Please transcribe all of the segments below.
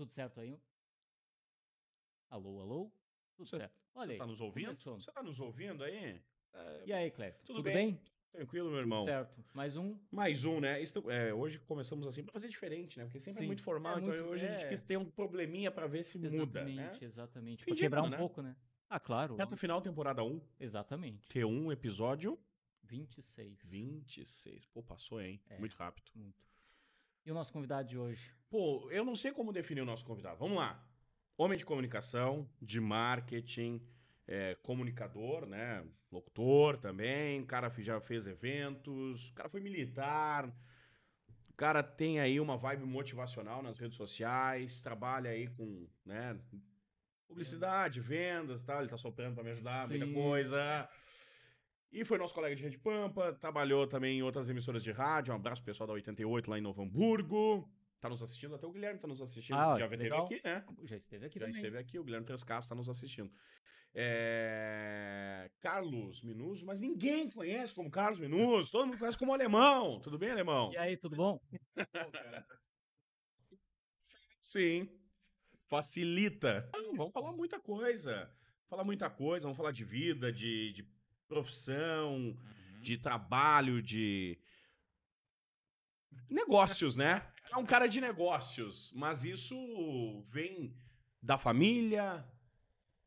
Tudo certo aí? Alô, alô? Tudo Cê- certo. Olha Você aí. tá nos ouvindo? Você tá nos ouvindo aí? É, E aí, Cleber? Tudo Tudo, bem? bem? tranquilo, meu irmão. certo. Mais um. Mais um, né? Isto- é, hoje começamos assim pra fazer diferente, né? Porque sempre é Sim, muito formal, é então muito- hoje a gente é. quis ter um probleminha pra ver se muda, Exatamente, né? exatamente. De quebrar ano, um né? pouco, né? Ah, claro. Reta final, temporada 1, Exatamente. T1, episódio 26. 26. Pô, passou, hein? É. Muito rápido. Muito. E o nosso convidado de hoje? Pô, eu não sei como definir o nosso convidado. Vamos lá. Homem de comunicação, de marketing, é, comunicador, né? Locutor também. O cara já fez eventos. O cara foi militar. O cara tem aí uma vibe motivacional nas redes sociais. Trabalha aí com, né? Publicidade, vendas e tal. Ele tá soprando pra me ajudar, muita Sim. coisa. E foi nosso colega de Rede Pampa, trabalhou também em outras emissoras de rádio. Um abraço pro pessoal da 88 lá em Novo Hamburgo. Tá nos assistindo, até o Guilherme tá nos assistindo. Ah, já esteve aqui, né? Já esteve aqui Já também. esteve aqui, o Guilherme Trescasso tá nos assistindo. É, Carlos Minuso, mas ninguém conhece como Carlos Minuso, todo mundo conhece como Alemão. Tudo bem, Alemão? E aí, tudo bom? Sim. Facilita. Vamos falar muita coisa. Falar muita coisa, vamos falar de vida, de, de profissão, Uhum. de trabalho, de negócios, né? É um cara de negócios, mas isso vem da família.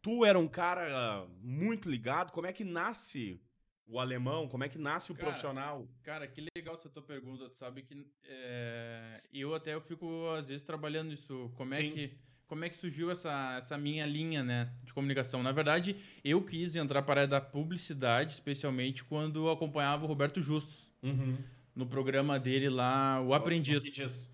Tu era um cara muito ligado. Como é que nasce o alemão? Como é que nasce o Cara, profissional? Cara, que legal essa tua pergunta. Tu sabe que é, eu até eu fico, às vezes, trabalhando isso. Como é Sim. que. Como é que surgiu essa, essa minha linha, né, de comunicação? Na verdade, eu quis entrar para a área da publicidade, especialmente quando acompanhava o Roberto Justus no programa dele lá, O Aprendiz. O Aprendiz,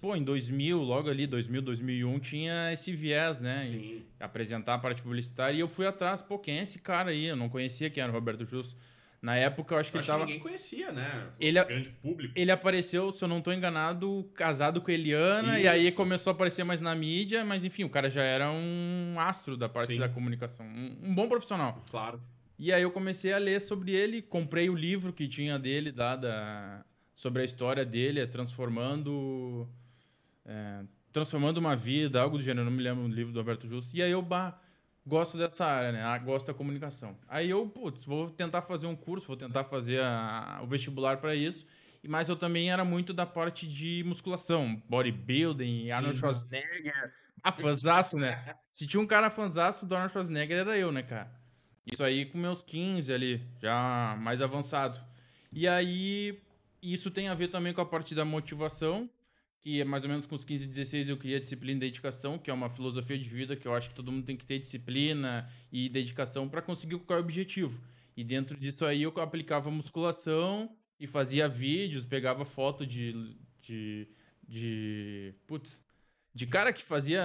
pô, em 2000, logo ali, 2000, 2001, tinha esse viés, né? Sim. apresentar a parte publicitária. E eu fui atrás, pô, quem é esse cara aí? Eu não conhecia quem era o Roberto Justus. Na época, eu acho que Acho ele tava... que ninguém conhecia, né? Ele- é grande público. Ele apareceu, se eu não tô enganado, casado com Eliana, e aí Isso. começou a aparecer mais na mídia, mas enfim, o cara já era um astro da parte Sim. da comunicação, um, um bom profissional. Claro. E aí eu comecei a ler sobre ele, comprei o livro que tinha dele, lá da, sobre a história dele, é transformando é, transformando uma vida, algo do gênero, não me lembro do livro do Alberto Justo. E aí eu bah, gosto dessa área, né? Ah, Gosto da comunicação. Aí eu, putz, vou tentar fazer um curso, vou tentar fazer a- o vestibular para isso. Mas eu também era muito da parte de musculação, bodybuilding, Arnold Schwarzenegger. Ah, fanzaço, né? Se tinha um cara fanzaço do Arnold Schwarzenegger, era eu, né, cara? Isso aí com meus 15 ali, já mais avançado. E aí, isso tem a ver também com a parte da motivação, que é mais ou menos com os 15, 16 eu queria disciplina e dedicação, que é uma filosofia de vida que eu acho que todo mundo tem que ter disciplina e dedicação para conseguir qualquer objetivo. E dentro disso aí eu aplicava musculação e fazia vídeos, pegava foto de. de. de. Putz, de cara que fazia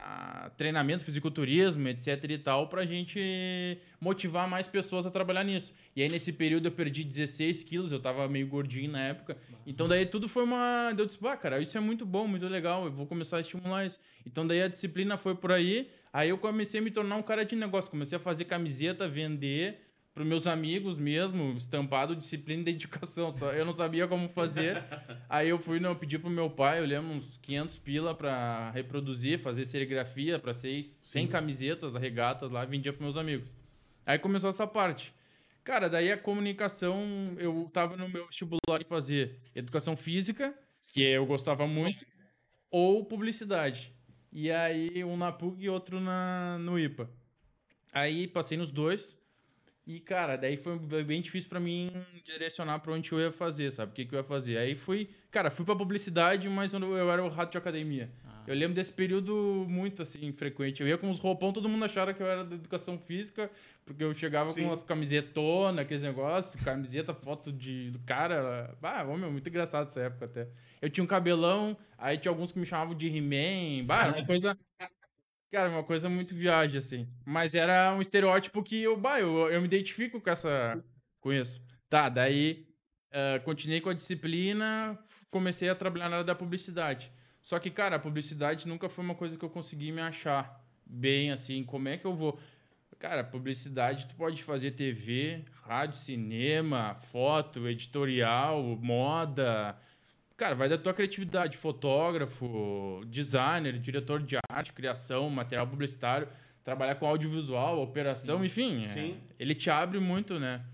a- treinamento, fisiculturismo, etc e tal, pra gente motivar mais pessoas a trabalhar nisso. E aí nesse período eu perdi 16 quilos, eu tava meio gordinho na época. Então daí tudo foi uma. Eu disse, ah, cara, isso é muito bom, muito legal, eu vou começar a estimular isso. Então daí a disciplina foi por aí, aí eu comecei a me tornar um cara de negócio, comecei a fazer camiseta, vender para meus amigos mesmo, estampado disciplina e dedicação, só eu não sabia como fazer. aí eu fui, não, eu pedi pro meu pai, eu lembro uns 500 pila para reproduzir, fazer serigrafia para seis, 100 camisetas, regatas lá, vendia para meus amigos. Aí começou essa parte. Cara, daí a comunicação, eu tava no meu vestibular em fazer educação física, que eu gostava muito, ou publicidade. E aí, um na PUC e outro na, no IPA. Aí passei nos dois. E, cara, daí foi bem difícil pra mim direcionar pra onde eu ia fazer, sabe? O que, que eu ia fazer. Aí fui, cara, fui pra publicidade, mas eu, eu era o rato de academia. Ah, Eu lembro desse período muito, assim, frequente. Eu ia com os roupão, todo mundo achava que eu era da educação física, porque eu chegava Sim. com umas camisetonas, aqueles negócios, camiseta, foto de, do cara. Ah, ô, meu, muito engraçado essa época até. Eu tinha um cabelão, aí tinha alguns que me chamavam de He-Man. Bah, era uma coisa... Cara, uma coisa muito viagem, assim. Mas era um estereótipo que eu, bah, eu, eu me identifico com essa... com isso. Tá, daí... ah, continuei com a disciplina, comecei a trabalhar na área da publicidade. Só que, cara, a publicidade nunca foi uma coisa que eu consegui me achar bem, assim, como é que eu vou... Cara, publicidade, tu pode fazer TV, rádio, cinema, foto, editorial, moda. Cara, vai da tua criatividade, fotógrafo, designer, diretor de arte, criação, material publicitário, trabalhar com audiovisual, operação, enfim. é, Sim. ele te abre muito, né?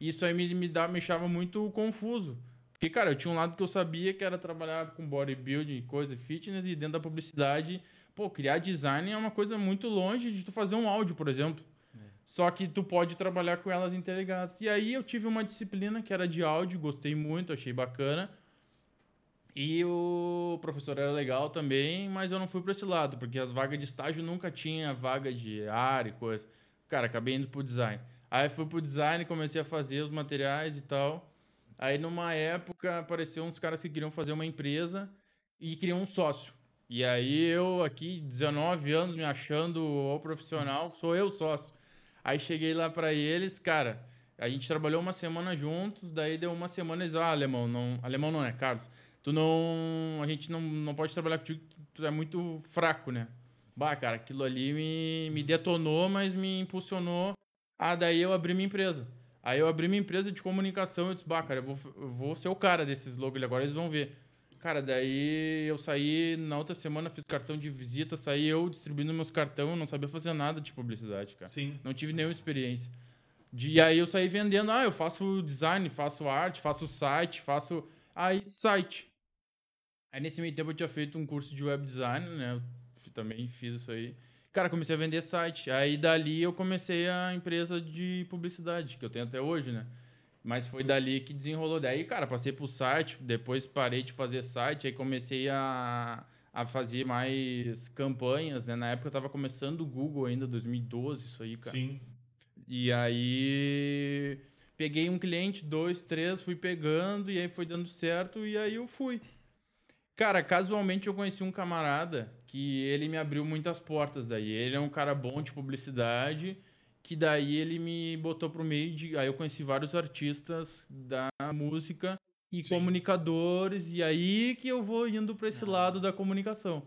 Isso aí me, me, dá, me deixava muito confuso. Porque, cara, eu tinha um lado que eu sabia que era trabalhar com bodybuilding, coisa, fitness, e dentro da publicidade, pô, criar design é uma coisa muito longe de tu fazer um áudio, por exemplo. Só que tu pode trabalhar com elas interligadas. E aí eu tive uma disciplina que era de áudio, gostei muito, achei bacana. E o professor era legal também, mas eu não fui para esse lado, porque as vagas de estágio nunca tinha vaga de área e coisa. Cara, acabei indo pro design. Aí fui pro design, comecei a fazer os materiais e tal. Aí numa época apareceu uns caras que queriam fazer uma empresa e queriam um sócio. E aí eu aqui, 19 anos, me achando o profissional, sou eu sócio. Aí cheguei lá para eles, cara, a gente trabalhou uma semana juntos, daí deu uma semana eles, ah, alemão, não, alemão não é, Carlos. Tu não, a gente não, não pode trabalhar contigo, tu é muito fraco, né? Bah, cara, aquilo ali me, me detonou, mas me impulsionou. Ah, daí eu abri minha empresa. Aí eu abri minha empresa de comunicação, eu disse, bah, cara, eu vou, eu vou ser o cara desses logos agora, eles vão ver. Cara, daí eu saí, na outra semana fiz cartão de visita, saí eu distribuindo meus cartões, não sabia fazer nada de publicidade, cara. Sim. Não tive nenhuma experiência. De, e aí eu saí vendendo, ah, eu faço design, faço arte, faço site, faço. Aí, site. Aí nesse meio tempo eu tinha feito um curso de web design, né? Eu também fiz isso aí. Cara, comecei a vender site. Aí dali eu comecei a empresa de publicidade, que eu tenho até hoje, né? Mas foi dali que desenrolou. Daí, cara, passei pro site, depois parei de fazer site, aí comecei a, a fazer mais campanhas, né? Na época eu tava começando o Google ainda, 2012, isso aí, cara. Sim. E aí peguei um cliente, dois, três, fui pegando e aí foi dando certo e aí eu fui. Cara, casualmente eu conheci um camarada que ele me abriu muitas portas daí. Ele é um cara bom de publicidade, que daí ele me botou pro meio de. Aí eu conheci vários artistas da música e Sim. comunicadores, e aí que eu vou indo pra esse Ah. lado da comunicação.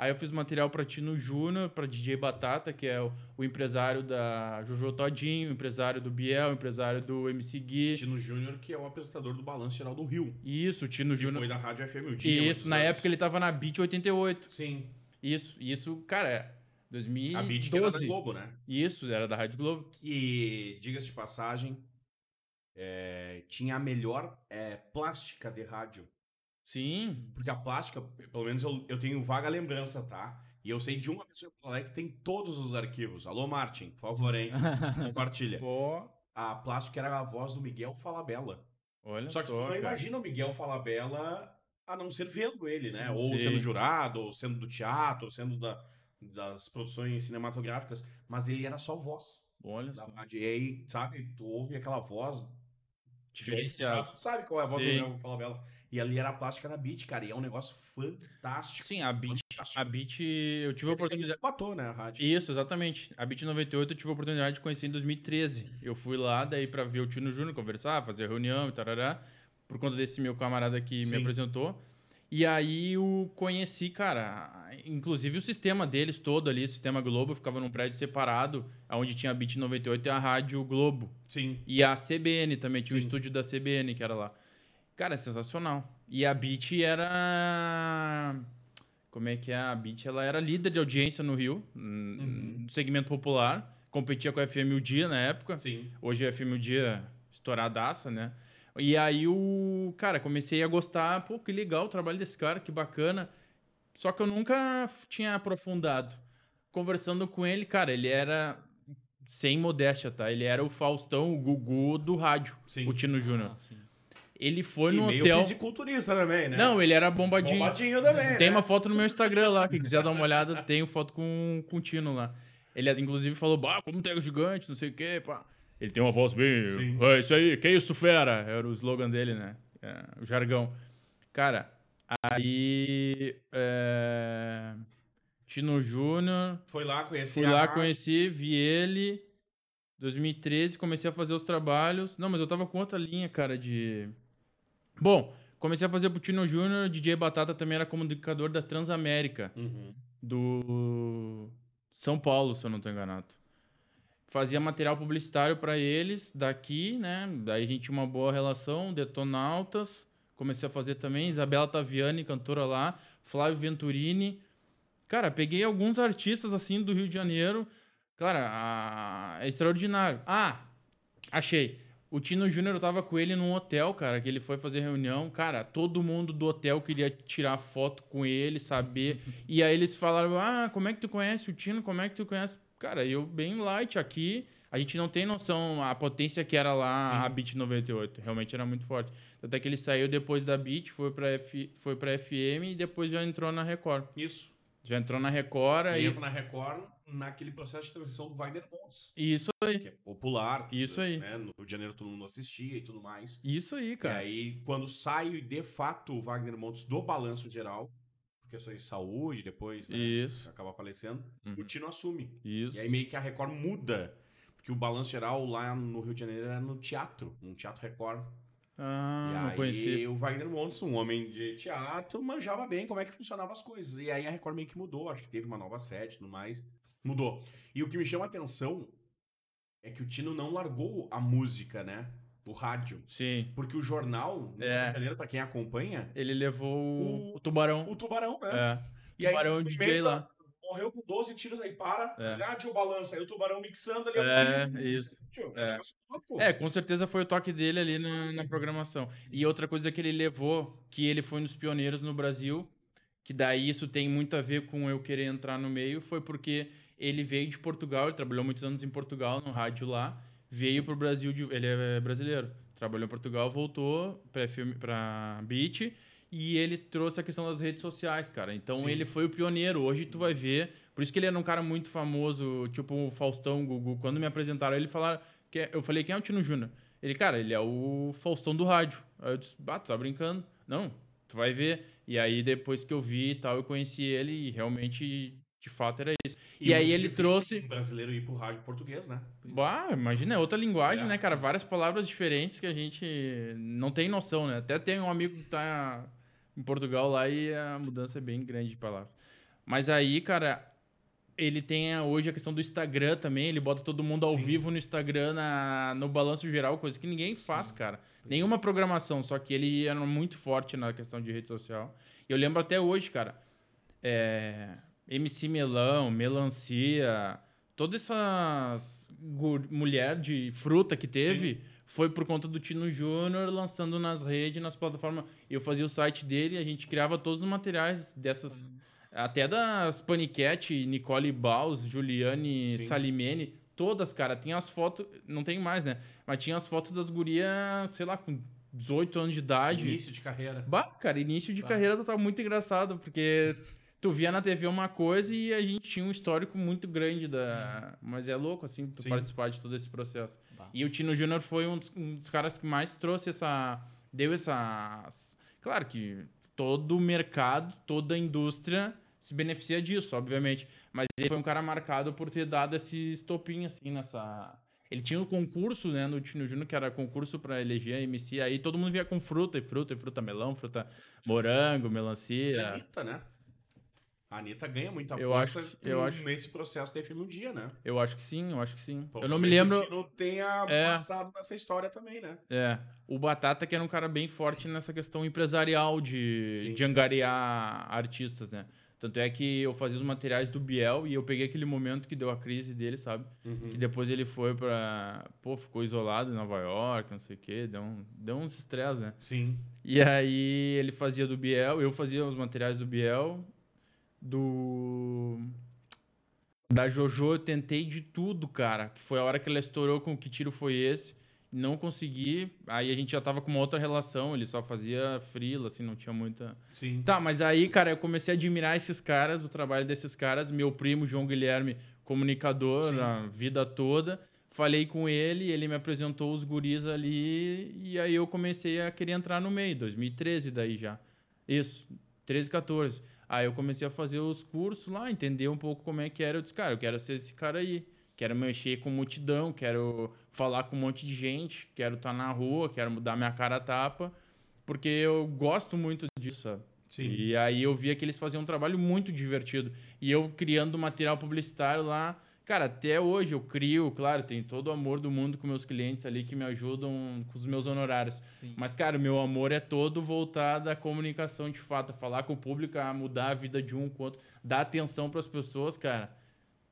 Aí eu fiz material pra Tino Júnior, pra DJ Batata, que é o, o empresário da Jojo Todinho, o empresário do Biel, o empresário do MC Gui. Tino Júnior, que é o apresentador do Balanço Geral do Rio. Isso, o Tino Que Júnior. foi da Rádio FM. Isso, na época ele tava na Beat 88. Sim. Isso, isso, cara, é 2012. A Beat que era da Globo, né? Isso, era da Rádio Globo. E, diga-se de passagem, é, tinha a melhor é, plástica de rádio. Sim. Porque a plástica, pelo menos eu, eu tenho vaga lembrança, tá? E eu sei de uma pessoa em Porto Alegre que tem todos os arquivos. Alô, Martin, por favor, hein? Compartilha. Pô, A plástica era a voz do Miguel Falabella. olha Só só, que não cara. imagina o Miguel Falabella a não ser vendo ele, né? Sim, ou sim. sendo jurado, ou sendo do teatro, ou sendo da, das produções cinematográficas. Mas ele era só voz Olha da só. E aí, sabe, tu ouve aquela voz Diferenciado. Tu sabe qual é a voz Sim. do Miguel Falabella. E ali era a plástica da Beat, cara. E é um negócio fantástico. Sim, a Beat, a Beat, eu tive a oportunidade. Matou, né, a rádio. Isso, exatamente. A Beat 98 eu tive a oportunidade de conhecer em 2013. Eu fui lá daí pra ver o Tino Júnior conversar, fazer reunião e tarará, por conta desse meu camarada que Sim. me apresentou. E aí eu conheci, cara, inclusive o sistema deles todo ali, o sistema Globo, ficava num prédio separado, onde tinha a Beat 98 e a Rádio Globo. Sim. E a CBN também, tinha o Sim. estúdio da CBN que era lá. Cara, é sensacional. E a Beat era. Como é que é? A Beat ela era líder de audiência no Rio, Uhum. no segmento popular. Competia com a FM O Dia na época. Sim. Hoje a FM O Dia estouradaça, né? E aí o. Cara, comecei a gostar. Pô, que legal o trabalho desse cara, que bacana. Só que eu nunca tinha aprofundado. Conversando com ele, cara, ele era. Sem modéstia, tá? Ele era o Faustão, o Gugu do rádio, Sim. o Tino Júnior. Ah. Ele foi e no meio hotel. fisiculturista também, né? Não, ele era bombadinho. Bombadinho também, Tem né? uma foto no meu Instagram lá, quem quiser dar uma olhada, tem foto com, com o Tino lá. Ele inclusive falou, bah, como tem gigante, não sei o quê, pá. Ele tem uma voz bem. Sim. É isso aí, que isso, fera? Era o slogan dele, né? É, o jargão. Cara, aí. É... Tino Júnior. Foi lá conhecer Fui lá, rádio. conheci, vi ele. 2013, comecei a fazer os trabalhos. Não, mas eu tava com outra linha, cara, de. Bom, comecei a fazer pro Tino Júnior, DJ Batata também era comunicador da Transamérica, Uhum. do São Paulo, se eu não tô enganado. Fazia material publicitário pra eles daqui, né? Daí a gente tinha uma boa relação, Detonautas, comecei a fazer também. Isabela Taviani, cantora lá. Flávio Venturini. Cara, peguei alguns artistas assim do Rio de Janeiro. Cara, a- é extraordinário. Ah, achei. O Tino Júnior eu tava com ele num hotel, cara, que ele foi fazer reunião. Cara, todo mundo do hotel queria tirar foto com ele, saber. e aí eles falaram: Ah, como é que tu conhece o Tino? Como é que tu conhece? Cara, eu bem light aqui. A gente não tem noção a potência que era lá Sim. a Beat 98. Realmente era muito forte. Até que ele saiu depois da Beat, foi pra, F, foi pra FM e depois já entrou na Record. Isso. Já entrou na Record e. entra na Record naquele processo de transição do Wagner Montes, Isso aí. que é popular. Isso aí. Né? No Rio de Janeiro todo mundo assistia e tudo mais. Isso aí, cara. E aí, quando sai de fato o Wagner Montes do balanço geral, por questões de saúde, depois né, Isso. acaba falecendo, Uhum. o Tino assume. Isso. E aí meio que a Record muda. Porque o balanço geral lá no Rio de Janeiro era no teatro, um teatro Record. Ah, e não aí o Wagner Montes, um homem de teatro, manjava bem como é que funcionavam as coisas. E aí a Record meio que mudou, acho que teve uma nova sede e tudo mais. Mudou. E o que me chama a atenção é que o Tino não largou a música, né? O rádio. Sim. Porque o jornal, É. Janeiro, pra quem acompanha, Ele levou o, O- o tubarão. o Tubarão, né? É. E aí, Tubarão no DJ meio da- lá. Morreu com 12 tiros, aí para, É. rádio balança, aí o Tubarão mixando ali. É, vivo. isso. Tio, É. louco. É, com certeza foi o toque dele ali na, na programação. E outra coisa que ele levou, que ele foi um dos pioneiros no Brasil, que daí isso tem muito a ver com eu querer entrar no meio, foi porque ele veio de Portugal, ele trabalhou muitos anos em Portugal, no rádio lá, veio pro Brasil, de- ele é brasileiro, trabalhou em Portugal, voltou pra Beat, e ele trouxe a questão das redes sociais, cara. Então Sim. ele foi o pioneiro. Hoje tu vai ver, por isso que ele era um cara muito famoso, tipo o Faustão, o Gugu. Quando me apresentaram ele, falaram que é- eu falei, quem é o Tino Júnior? Ele, cara, ele é o Faustão do rádio. Aí eu disse, bah, tu tá brincando? Não, tu vai ver. E aí, depois que eu vi e tal, eu conheci ele e realmente, de fato, era isso. E, aí muito ele trouxe. um brasileiro ir pro rádio português, né? Bah, imagina, é outra linguagem, É. né, cara? Várias palavras diferentes que a gente não tem noção, né? Até tem um amigo que tá em Portugal lá e a mudança é bem grande de palavras. Mas aí, cara, ele tem hoje a questão do Instagram também, ele bota todo mundo ao Sim. vivo no Instagram, na, no balanço geral, coisa que ninguém faz, cara. Nenhuma programação, só que ele era muito forte na questão de rede social. E eu lembro até hoje, cara, é, MC Melão, Melancia, todas essas gu- mulher de fruta que teve foi por conta do Tino Júnior lançando nas redes, nas plataformas. Eu fazia o site dele, a gente criava todos os materiais dessas até das Paniquete, Nicole Baus, Juliane Sim. Salimene, todas, cara, tinha as fotos, não tem mais, né? Mas tinha as fotos das gurias, sei lá, com 18 anos de idade. Início de carreira. Bah, cara, início de Bah. carreira tá muito engraçado, porque tu via na TV uma coisa e a gente tinha um histórico muito grande da. Mas é louco, assim, tu Sim. participar de todo esse processo. Bah. E o Tino Júnior foi um dos, um dos caras que mais trouxe essa. Deu essa. Claro que todo o mercado, toda a indústria se beneficia disso, obviamente. Mas ele foi um cara marcado por ter dado esse estopim, assim, nessa. Ele tinha um concurso, né, no Tino Júnior, que era concurso pra eleger MC. Aí todo mundo vinha com fruta e fruta, e fruta melão, fruta morango, a melancia. Anitta, né? A Anitta ganha muita Eu força acho- eu no- acho- nesse processo da FM um dia, né? Eu acho que sim, eu acho que sim. Pô, eu não me lembro. O Tino tenha É. passado nessa história também, né? É, o Batata que era um cara bem forte nessa questão empresarial de, Sim. de angariar artistas, né? Tanto é que eu fazia os materiais do Biel e eu peguei aquele momento que deu a crise dele, sabe? Uhum. Que depois ele foi pra... Pô, ficou isolado em Nova York, não sei o quê, deu, um, deu uns estresse, né? Sim. E aí ele fazia do Biel, eu fazia os materiais do Biel, do... Da Jojo eu tentei de tudo, cara. Que foi a hora que ela estourou com que tiro foi esse. Não consegui. Aí a gente já tava com uma outra relação, ele só fazia frila, assim, não tinha muita... Sim. Tá, mas aí, cara, eu comecei a admirar esses caras, o trabalho desses caras. Meu primo, João Guilherme, comunicador Sim. a vida toda. Falei com ele, ele me apresentou os guris ali. E aí eu comecei a querer entrar no meio. 2013 daí já. Isso, 13, 14. Aí eu comecei a fazer os cursos lá, entender um pouco como é que era. Eu disse, cara, eu quero ser esse cara aí. Quero mexer com multidão, quero falar com um monte de gente, quero estar na rua, quero mudar minha cara a tapa. Porque eu gosto muito disso, sabe? Sim. E aí eu via que eles faziam um trabalho muito divertido. E eu criando material publicitário lá, Cara, até hoje eu crio, claro, tem todo o amor do mundo com meus clientes ali que me ajudam com os meus honorários. Sim. Mas, cara, o meu amor é todo voltado à comunicação de fato, a falar com o público, a mudar a vida de um com o outro, dar atenção para as pessoas, cara.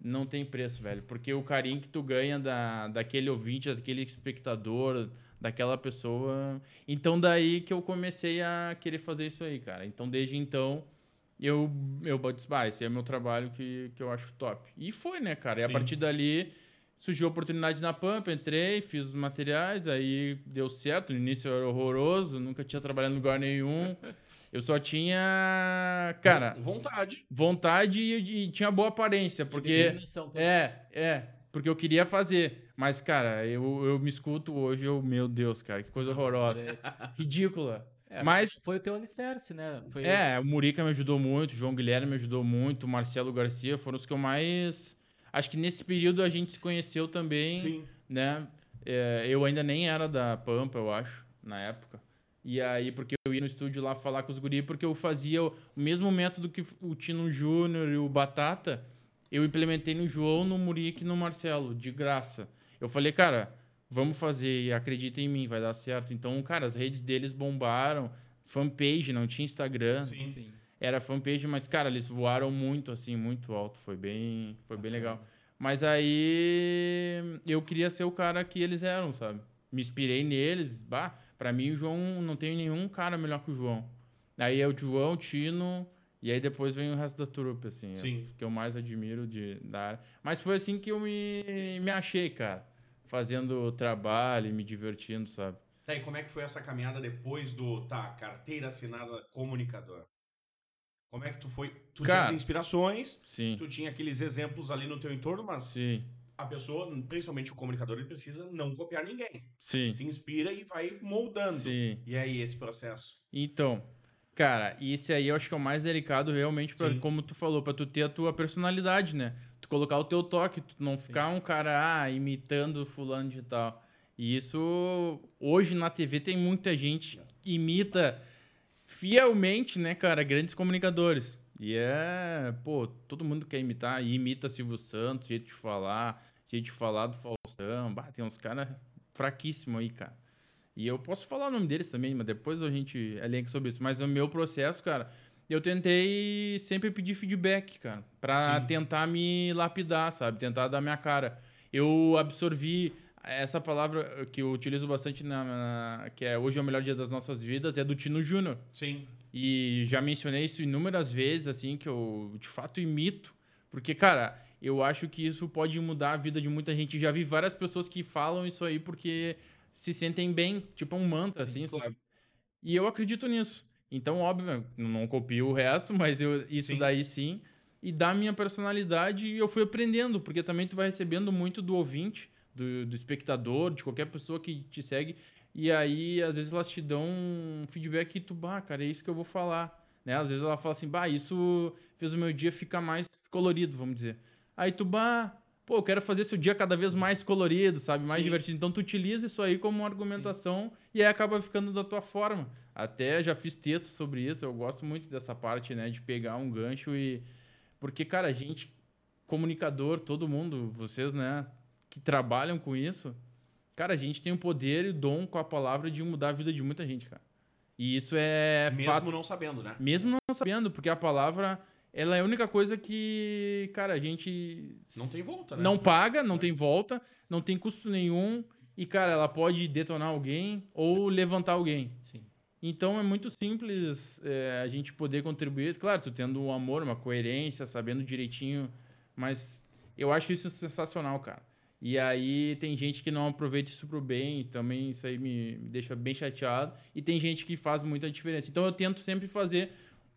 Não tem preço, velho. Porque o carinho que tu ganha da, daquele ouvinte, daquele espectador, daquela pessoa. Então, daí que eu comecei a querer fazer isso aí, cara. Então, desde então, eu, eu disse, bah, esse é meu trabalho que, que eu acho top. E foi, né, cara? E a partir dali surgiu a oportunidade na Pampa, entrei, fiz os materiais, aí deu certo. No início eu era horroroso, nunca tinha trabalhado em lugar nenhum. Eu só tinha, cara, Vontade. vontade e, e tinha boa aparência, porque é, é, porque eu queria fazer. Mas, cara, eu, eu me escuto hoje, eu, meu Deus, cara, que coisa horrorosa. Ridícula. É, Mas- Foi o teu alicerce, né? Foi... É, o Murica me ajudou muito, o João Guilherme me ajudou muito, o Marcelo Garcia foram os que eu mais. Acho que nesse período a gente se conheceu também, Sim. né? É, eu ainda nem era da Pampa, eu acho, na época. E aí, porque eu ia no estúdio lá falar com os guri, porque eu fazia o mesmo método que o Tino Júnior e o Batata, eu implementei no João, no Murica e no Marcelo, de graça. Eu falei, cara, vamos fazer e acredita em mim, vai dar certo. Então, cara, as redes deles bombaram, fanpage, não tinha Instagram, Sim. Sim. era fanpage, mas, cara, eles voaram muito, assim, muito alto. Foi bem, foi bem legal. Mas aí eu queria ser o cara que eles eram, sabe? Me inspirei neles. Bah, pra mim, o João, não tem nenhum cara melhor que o João. Aí é o João, o Tino, e aí depois vem o resto da trupe, assim. é Sim. que eu mais admiro de, da área. Mas foi assim que eu me, me achei, cara. Fazendo trabalho e me divertindo, sabe? Tá, e como é que foi essa caminhada depois do, tá, carteira assinada comunicador? Como é que tu foi? Tu Cara. tinha as inspirações, Sim. tu tinha aqueles exemplos ali no teu entorno, mas Sim. a pessoa, principalmente o comunicador, ele precisa não copiar ninguém. Sim. Se inspira e vai moldando. Sim. E aí, esse processo? Então, cara, e esse aí eu acho que é o mais delicado realmente para como tu falou, para tu ter a tua personalidade, né? Tu colocar o teu toque, tu não ficar um cara ah, imitando fulano de tal. E isso hoje na TV tem muita gente que imita fielmente, né, cara, grandes comunicadores. E é, pô, todo mundo quer imitar, e imita Silvio Santos, jeito de falar, jeito de falar do Faustão. Bah, tem uns caras fraquíssimos aí, cara. E eu posso falar o nome deles também, mas depois a gente elenca sobre isso. Mas o meu processo, cara, eu tentei sempre pedir feedback, cara, pra Sim. tentar me lapidar, sabe? Tentar dar minha cara. Eu absorvi essa palavra que eu utilizo bastante na, na- que é hoje é o melhor dia das nossas vidas, é do Tino Júnior. Sim. E já mencionei isso inúmeras vezes, assim, que eu de fato imito. Porque, cara, eu acho que isso pode mudar a vida de muita gente. Já vi várias pessoas que falam isso aí porque se sentem bem, tipo um mantra, Sim, assim, claro. sabe? E eu acredito nisso. Então, óbvio, não copio o resto, mas eu, isso Sim. daí sim. E da minha personalidade, eu fui aprendendo, porque também tu vai recebendo muito do ouvinte, do, do espectador, de qualquer pessoa que te segue. E aí, às vezes, elas te dão um feedback que tu, bah, cara, é isso que eu vou falar. Né? Às vezes ela fala assim, bah, isso fez o meu dia ficar mais colorido, vamos dizer. Aí tu, bah, pô, eu quero fazer seu dia cada vez mais colorido, sabe? Mais Sim. divertido. Então tu utiliza isso aí como uma argumentação e aí acaba ficando da tua forma. Até já fiz texto sobre isso, eu gosto muito dessa parte, né? De pegar um gancho e. Porque, cara, a gente, comunicador, todo mundo, vocês, né, que trabalham com isso, cara, a gente tem o poder e o dom com a palavra de mudar a vida de muita gente, cara. E isso é Mesmo fato. não sabendo, né? Mesmo não sabendo, porque a palavra, ela é a única coisa que, cara, a gente Não tem volta, né? não paga, não tem volta, não tem custo nenhum e, cara, ela pode detonar alguém ou levantar alguém. Sim. Então é muito simples é, a gente poder contribuir. Claro, tu tendo um amor, uma coerência, sabendo direitinho, mas eu acho isso sensacional, cara. E aí tem gente que não aproveita isso pro bem, também isso aí me, me deixa bem chateado. E tem gente que faz muita diferença. Então eu tento sempre fazer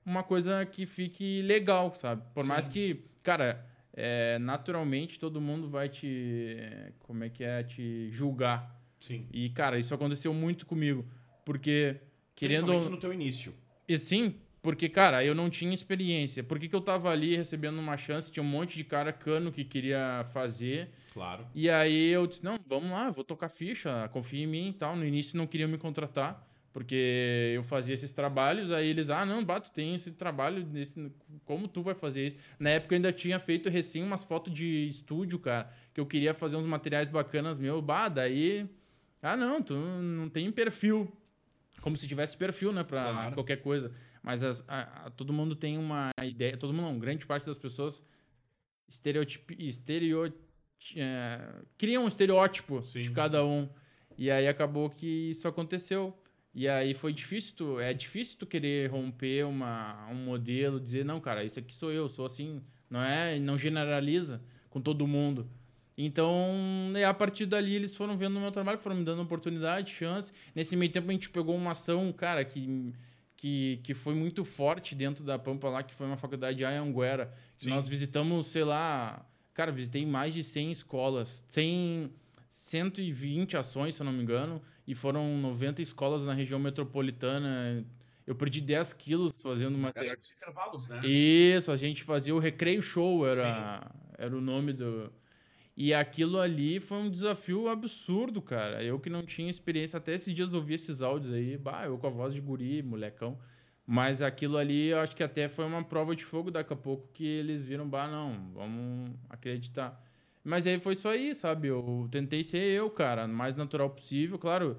uma coisa que fique legal, sabe? Por mais Sim. que, cara, é, naturalmente todo mundo vai te. Como é que é? Te julgar. Sim. E, cara, isso aconteceu muito comigo. Porque, querendo. No teu início. E sim, porque, cara, eu não tinha experiência. Por que, que eu tava ali recebendo uma chance? Tinha um monte de cara cano que queria fazer. Claro. E aí eu disse, não, vamos lá, vou tocar ficha, confia em mim e tal. No início não queriam me contratar, Porque eu fazia esses trabalhos, aí eles, ah, não, Bato, tem esse trabalho, nesse, como tu vai fazer isso? Na época eu ainda tinha feito recém umas fotos de estúdio, cara, que eu queria fazer uns materiais bacanas meu, bah, daí, ah, não, tu não tem perfil. Como se tivesse perfil, né, pra Claro. qualquer coisa. Mas as- a- a- todo mundo tem uma ideia, todo mundo não, grande parte das pessoas estereotip, estereo, é, criam um estereótipo Sim. de cada um. E aí acabou que isso aconteceu. E aí foi difícil, tu, é difícil tu querer romper uma, um modelo, dizer, não, cara, isso aqui sou eu, sou assim, não é, não generaliza com todo mundo. Então, é, a partir dali eles foram vendo o meu trabalho, foram me dando oportunidade, chance. Nesse meio tempo a gente pegou uma ação, cara, que, que, que foi muito forte dentro da Pampa lá, que foi uma faculdade de Anhanguera. Sim. Nós visitamos, sei lá, cara, visitei mais de 100 escolas, 100, 120 ações, se eu não me engano, e foram 90 escolas na região metropolitana. Eu perdi 10 quilos fazendo material. Era os intervalos, né? Isso, a gente fazia o Recreio Show, era, era o nome do. E aquilo ali foi um desafio absurdo, cara. Eu que não tinha experiência, até esses dias ouvi esses áudios aí, bah, eu com a voz de guri, molecão. Mas aquilo ali, eu acho que até foi uma prova de fogo daqui a pouco que eles viram, bah, não, vamos acreditar. Mas aí foi isso aí, sabe? Eu tentei ser eu, cara, o mais natural possível. Claro,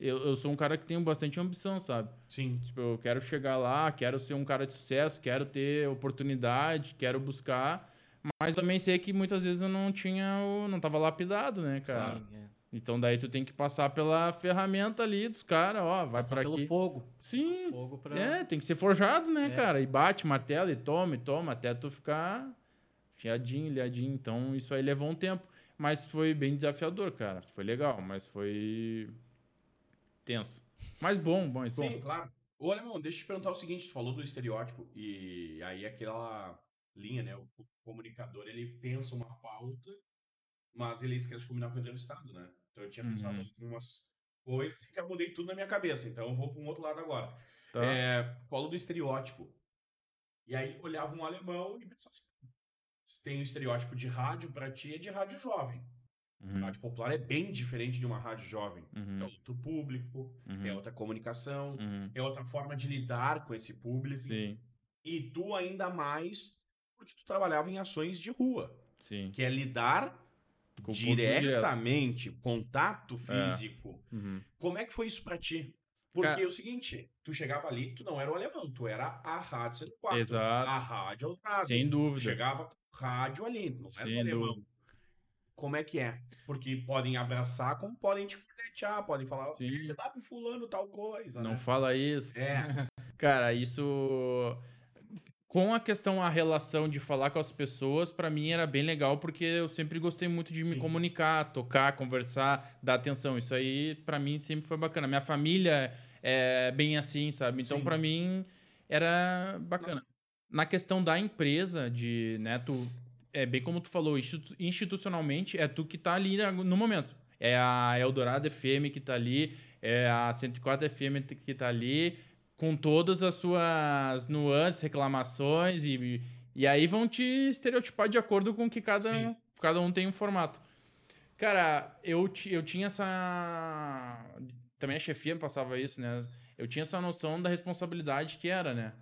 eu, eu sou um cara que tenho bastante ambição, sabe? Sim. Tipo, eu quero chegar lá, quero ser um cara de sucesso, quero ter oportunidade, quero buscar. Mas também sei que muitas vezes eu não tinha, o, não tava lapidado, né, cara? Sim, é. Então daí tu tem que passar pela ferramenta ali dos caras, ó, vai Passar pra pelo aqui. fogo. Sim, Fogo pra... é, tem que ser forjado, né, É. cara? E bate martelo e toma e toma até tu ficar fiadinho, ilhadinho. Então isso aí levou um tempo. Mas foi bem desafiador, cara. Foi legal, mas foi tenso. Mas bom, bom, bom. Sim, claro. Ô, Alemão, deixa eu te perguntar o seguinte, tu falou do estereótipo e aí aquela linha, né? O comunicador, ele pensa uma pauta, mas ele esquece de combinar com o entrevistado, né? Então eu tinha pensado Uhum. em umas coisas que mudei tudo na minha cabeça, então eu vou para um outro lado agora. Tá. É, falou do estereótipo. E aí olhava um alemão e pensava assim, tem um estereótipo de rádio pra ti é de rádio jovem. Uhum, Rádio popular é bem diferente de uma rádio jovem. É uhum, outro público, uhum, é outra comunicação, uhum. é outra forma de lidar com esse público. Sim, E tu ainda mais porque tu trabalhava em ações de rua, sim. que é lidar Com diretamente, contato É. físico. Uhum. Como é que foi isso pra ti? Porque Cara- é o seguinte, tu chegava ali, tu não era o alemão, tu era a Rádio 104. Exato. A Rádio Eldorado. Sem dúvida. Chegava rádio ali, não era Sem o alemão. dúvida. Como é que é? Porque podem abraçar, como podem te cornetear, podem falar, Sim. "Ih, dá pro fulano tal coisa, Não né? fala isso. É, Cara, isso. Com a questão, a relação de falar com as pessoas, pra mim era bem legal, porque eu sempre gostei muito de me Sim. comunicar, tocar, conversar, dar atenção. Isso aí, pra mim, sempre foi bacana. Minha família é bem assim, sabe? Então, pra mim, era bacana. Na questão da empresa, de, né, tu. É bem como tu falou, institu- institucionalmente, é tu que tá ali no momento. É a Eldorado FM que tá ali, é a 104 FM que tá ali, com todas as suas nuances, reclamações, e, e aí vão te estereotipar de acordo com que cada, Sim. cada um tem um formato. Cara, eu, eu tinha essa. Também a chefia me passava isso, né? Eu tinha essa noção da responsabilidade que era, né?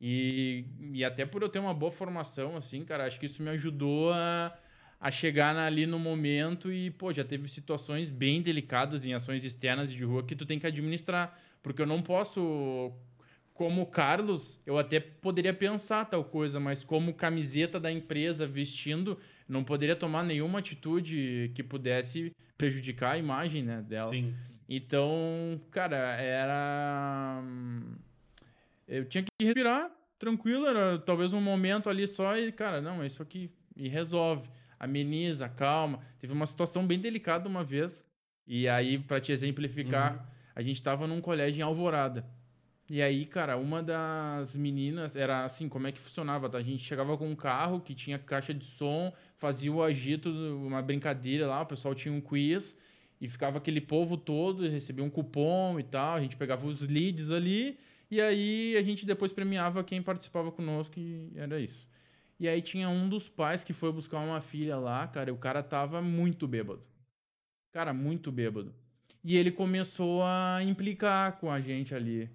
E, e até por eu ter uma boa formação, assim, cara, acho que isso me ajudou a, a chegar ali no momento e, pô, já teve situações bem delicadas em ações externas de rua que tu tem que administrar. Porque eu não posso, como Carlos, eu até poderia pensar tal coisa, mas como camiseta da empresa vestindo, não poderia tomar nenhuma atitude que pudesse prejudicar a imagem né, dela. sim. Então, cara, era. Eu tinha que respirar tranquilo, era talvez um momento ali só e, cara, não, é isso aqui. E resolve. Ameniza, calma. Teve uma situação bem delicada uma vez. E aí, pra te exemplificar, a gente tava num colégio em Alvorada. E aí, cara, uma das meninas era assim, como é que funcionava, tá? A gente chegava com um carro que tinha caixa de som, fazia o agito, uma brincadeira lá, o pessoal tinha um quiz e ficava aquele povo todo, recebia um cupom e tal, a gente pegava os leads ali e aí a gente depois premiava quem participava conosco e era isso. E aí tinha um dos pais que foi buscar uma filha lá, cara, e o cara tava muito bêbado. Cara, muito bêbado. E ele começou a implicar com a gente ali,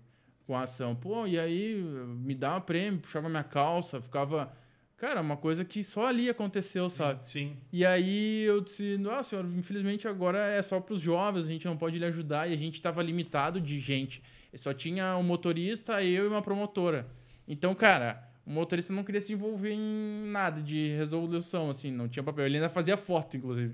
com a ação. Pô, e aí me dava prêmio, puxava minha calça, ficava. Cara, uma coisa que só ali aconteceu, sabe? Sim. E aí eu disse, nossa senhora, infelizmente agora é só para os jovens, a gente não pode lhe ajudar e a gente estava limitado de gente. Só tinha um motorista, eu e uma promotora. Então, cara, o motorista não queria se envolver em nada de resolução, assim, não tinha papel. Ele ainda fazia foto, inclusive.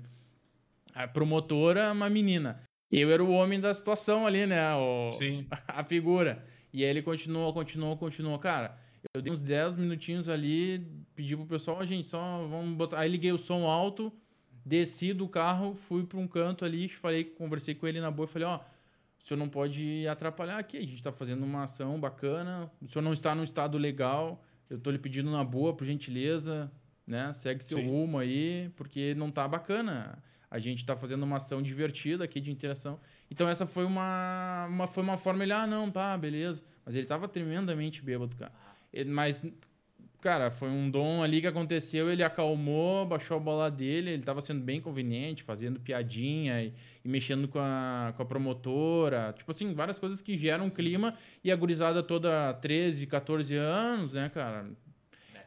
A promotora, uma menina. Eu era o homem da situação ali, né? O, Sim. a figura. E aí ele continuou, continuou, continuou. Cara, eu dei uns 10 minutinhos ali, pedi pro pessoal, "Ó, gente, só vamos botar. Aí liguei o som alto, desci do carro, fui para um canto ali, falei, conversei com ele na boa e falei, ó, o senhor não pode atrapalhar aqui, a gente tá fazendo uma ação bacana, o senhor não está num estado legal, eu tô lhe pedindo na boa, por gentileza, né? Segue seu Sim. rumo aí, porque não tá bacana. A gente tá fazendo uma ação divertida aqui de interação. Então essa foi uma, uma foi uma forma ele, ah, não, pá, beleza. Mas ele tava tremendamente bêbado, cara. Ele- mas cara, foi um dom ali que aconteceu, ele acalmou, baixou a bola dele, ele tava sendo bem conveniente, fazendo piadinha e, e mexendo com a, com a promotora, tipo assim, várias coisas que geram um clima e a gurizada toda 13, 14 anos, né, cara?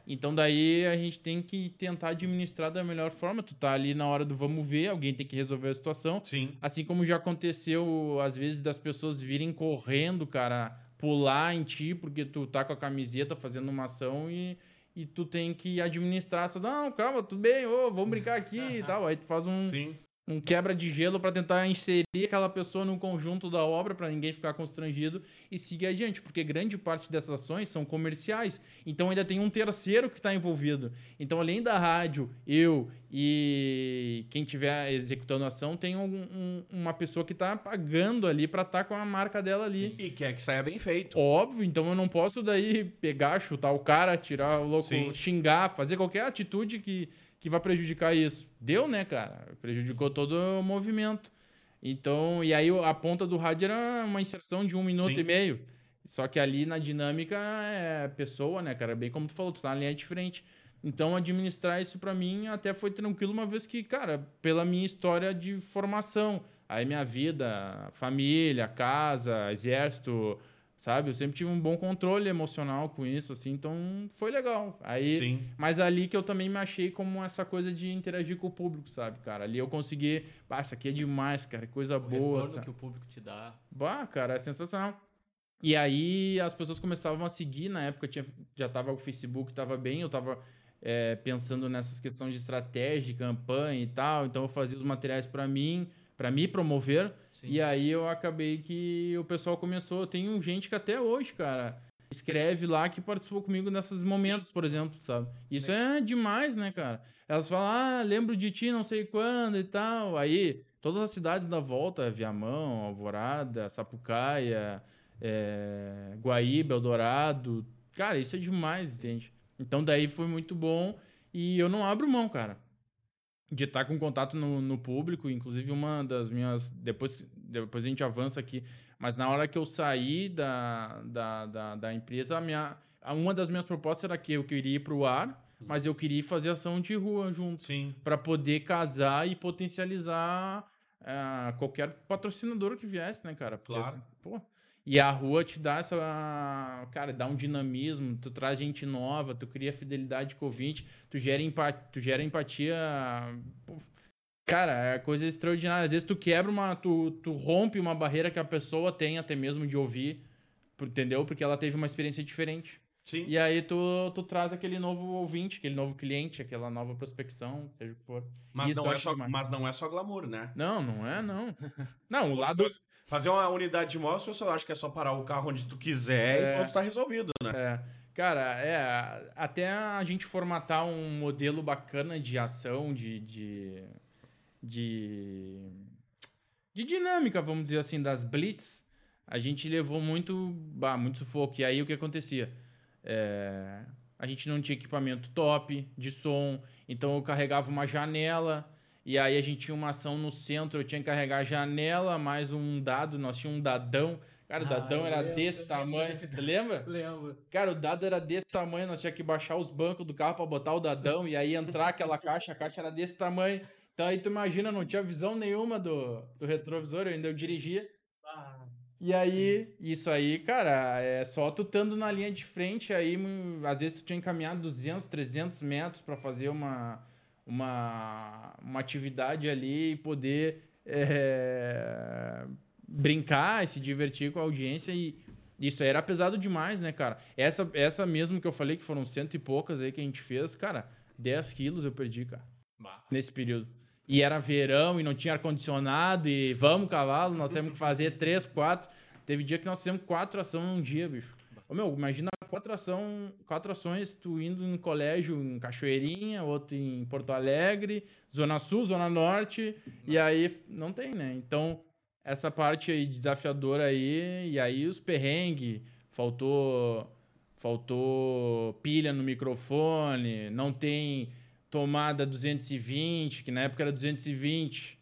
Então daí a gente tem que tentar administrar da melhor forma. Tu tá ali na hora do vamos ver, alguém tem que resolver a situação. Sim. Assim como já aconteceu, às vezes, das pessoas virem correndo, cara, pular em ti, porque tu tá com a camiseta fazendo uma ação e, e tu tem que administrar. Não, calma, tudo bem, ô, vamos brincar aqui e tal. Aí tu faz um, Sim. Um quebra de gelo para tentar inserir aquela pessoa no conjunto da obra para ninguém ficar constrangido e seguir adiante, porque grande parte dessas ações são comerciais. Então ainda tem um terceiro que está envolvido. Então além da rádio, eu e quem estiver executando a ação tem um- um- uma pessoa que está pagando ali para estar com a marca dela ali. E quer que saia bem feito. Óbvio, então eu não posso daí pegar, chutar o cara, tirar o louco, Sim. xingar, fazer qualquer atitude que, que vai prejudicar isso. Deu, né, cara? Prejudicou todo o movimento. Então, e aí a ponta do rádio era uma inserção de um minuto Sim. e meio. Só que ali na dinâmica é pessoa, né, cara? Bem como tu falou, tu tá na linha de frente. Então, administrar isso pra mim até foi tranquilo, uma vez que, cara, pela minha história de formação, aí minha vida, família, casa, exército, sabe? Eu sempre tive um bom controle emocional com isso, assim, então foi legal. Aí, Sim. mas ali que eu também me achei como essa coisa de interagir com o público, sabe, cara? Ali eu consegui, pá, isso aqui é demais, cara, que coisa O boa. retorno sabe? que o público te dá. Bah, cara, é sensacional. E aí as pessoas começavam a seguir, na época tinha, já tava o Facebook, tava bem, eu tava é, pensando nessas questões de estratégia, de campanha e tal, então eu fazia os materiais para mim, para me promover, Sim. e aí eu acabei que o pessoal começou, tem um gente que até hoje, cara, escreve lá que participou comigo nesses momentos, por exemplo, sabe? Isso é demais, né, cara? Elas falam, ah, lembro de ti não sei quando e tal. Aí, todas as cidades da volta, Viamão, Alvorada, Sapucaia, é, Guaíba, Eldorado. Cara, isso é demais, entende? Então daí foi muito bom e eu não abro mão, cara. De estar com contato no, no público, inclusive uma das minhas. Depois, depois a gente avança aqui, mas na hora que eu saí da, da, da, da empresa, a minha, uma das minhas propostas era que eu queria ir para o ar, mas eu queria fazer ação de rua junto Sim. para poder casar e potencializar ah, qualquer patrocinador que viesse, né, cara? Porque, Claro. assim, pô, e a rua te dá essa. Cara, dá um dinamismo, tu traz gente nova, tu cria fidelidade com o ouvinte, tu gera, empa tu gera empatia. Cara, é coisa extraordinária. Às vezes tu quebra uma. Tu, tu rompe uma barreira que a pessoa tem até mesmo de ouvir, entendeu? Porque ela teve uma experiência diferente. Sim. E aí tu, tu traz aquele novo ouvinte, aquele novo cliente, aquela nova prospecção, seja o que for. Mas, Isso não é só, demais. mas não é só glamour, né? Não, não é, não. Não, o lado. Fazer uma unidade de mostra, eu só acho que é só parar o carro onde tu quiser É. e pronto, tá resolvido, né? É, cara, é. Até a gente formatar um modelo bacana de ação, de. de. de, de dinâmica, vamos dizer assim, das blitz, a gente levou muito. Bah, muito sufoco. E aí o que acontecia? É, a gente não tinha equipamento top de som, então eu carregava uma janela. E aí a gente tinha uma ação no centro, eu tinha que carregar a janela, mais um dado, nós tínhamos um dadão. Cara, o Ah, dadão era lembro, desse tamanho, você lembra? Lembro. Cara, o dado era desse tamanho, nós tínhamos que baixar os bancos do carro pra botar o dadão e aí entrar aquela caixa, a caixa era desse tamanho. Então aí tu imagina, não tinha visão nenhuma do, do retrovisor, eu ainda eu dirigia. E aí, isso aí, cara, é só tu estando na linha de frente, aí às vezes tu tinha encaminhado 200, 300 metros para fazer uma, uma, uma atividade ali e poder é, brincar e se divertir com a audiência e isso aí era pesado demais, né, cara? Essa, essa mesmo que eu falei que foram cento e poucas aí que a gente fez, cara, 10 quilos eu perdi, cara bah. nesse período. E era verão e não tinha ar-condicionado e vamos, cavalo, nós temos que fazer três, quatro. Teve dia que nós fizemos quatro ações num dia, bicho. Ô, meu, imagina quatro, ação, quatro ações, tu indo em colégio em Cachoeirinha, outro em Porto Alegre, Zona Sul, Zona Norte, e aí não tem, né? Então, essa parte aí desafiadora aí, e aí os perrengues, faltou, faltou pilha no microfone, não tem tomada 220, que na época era 220,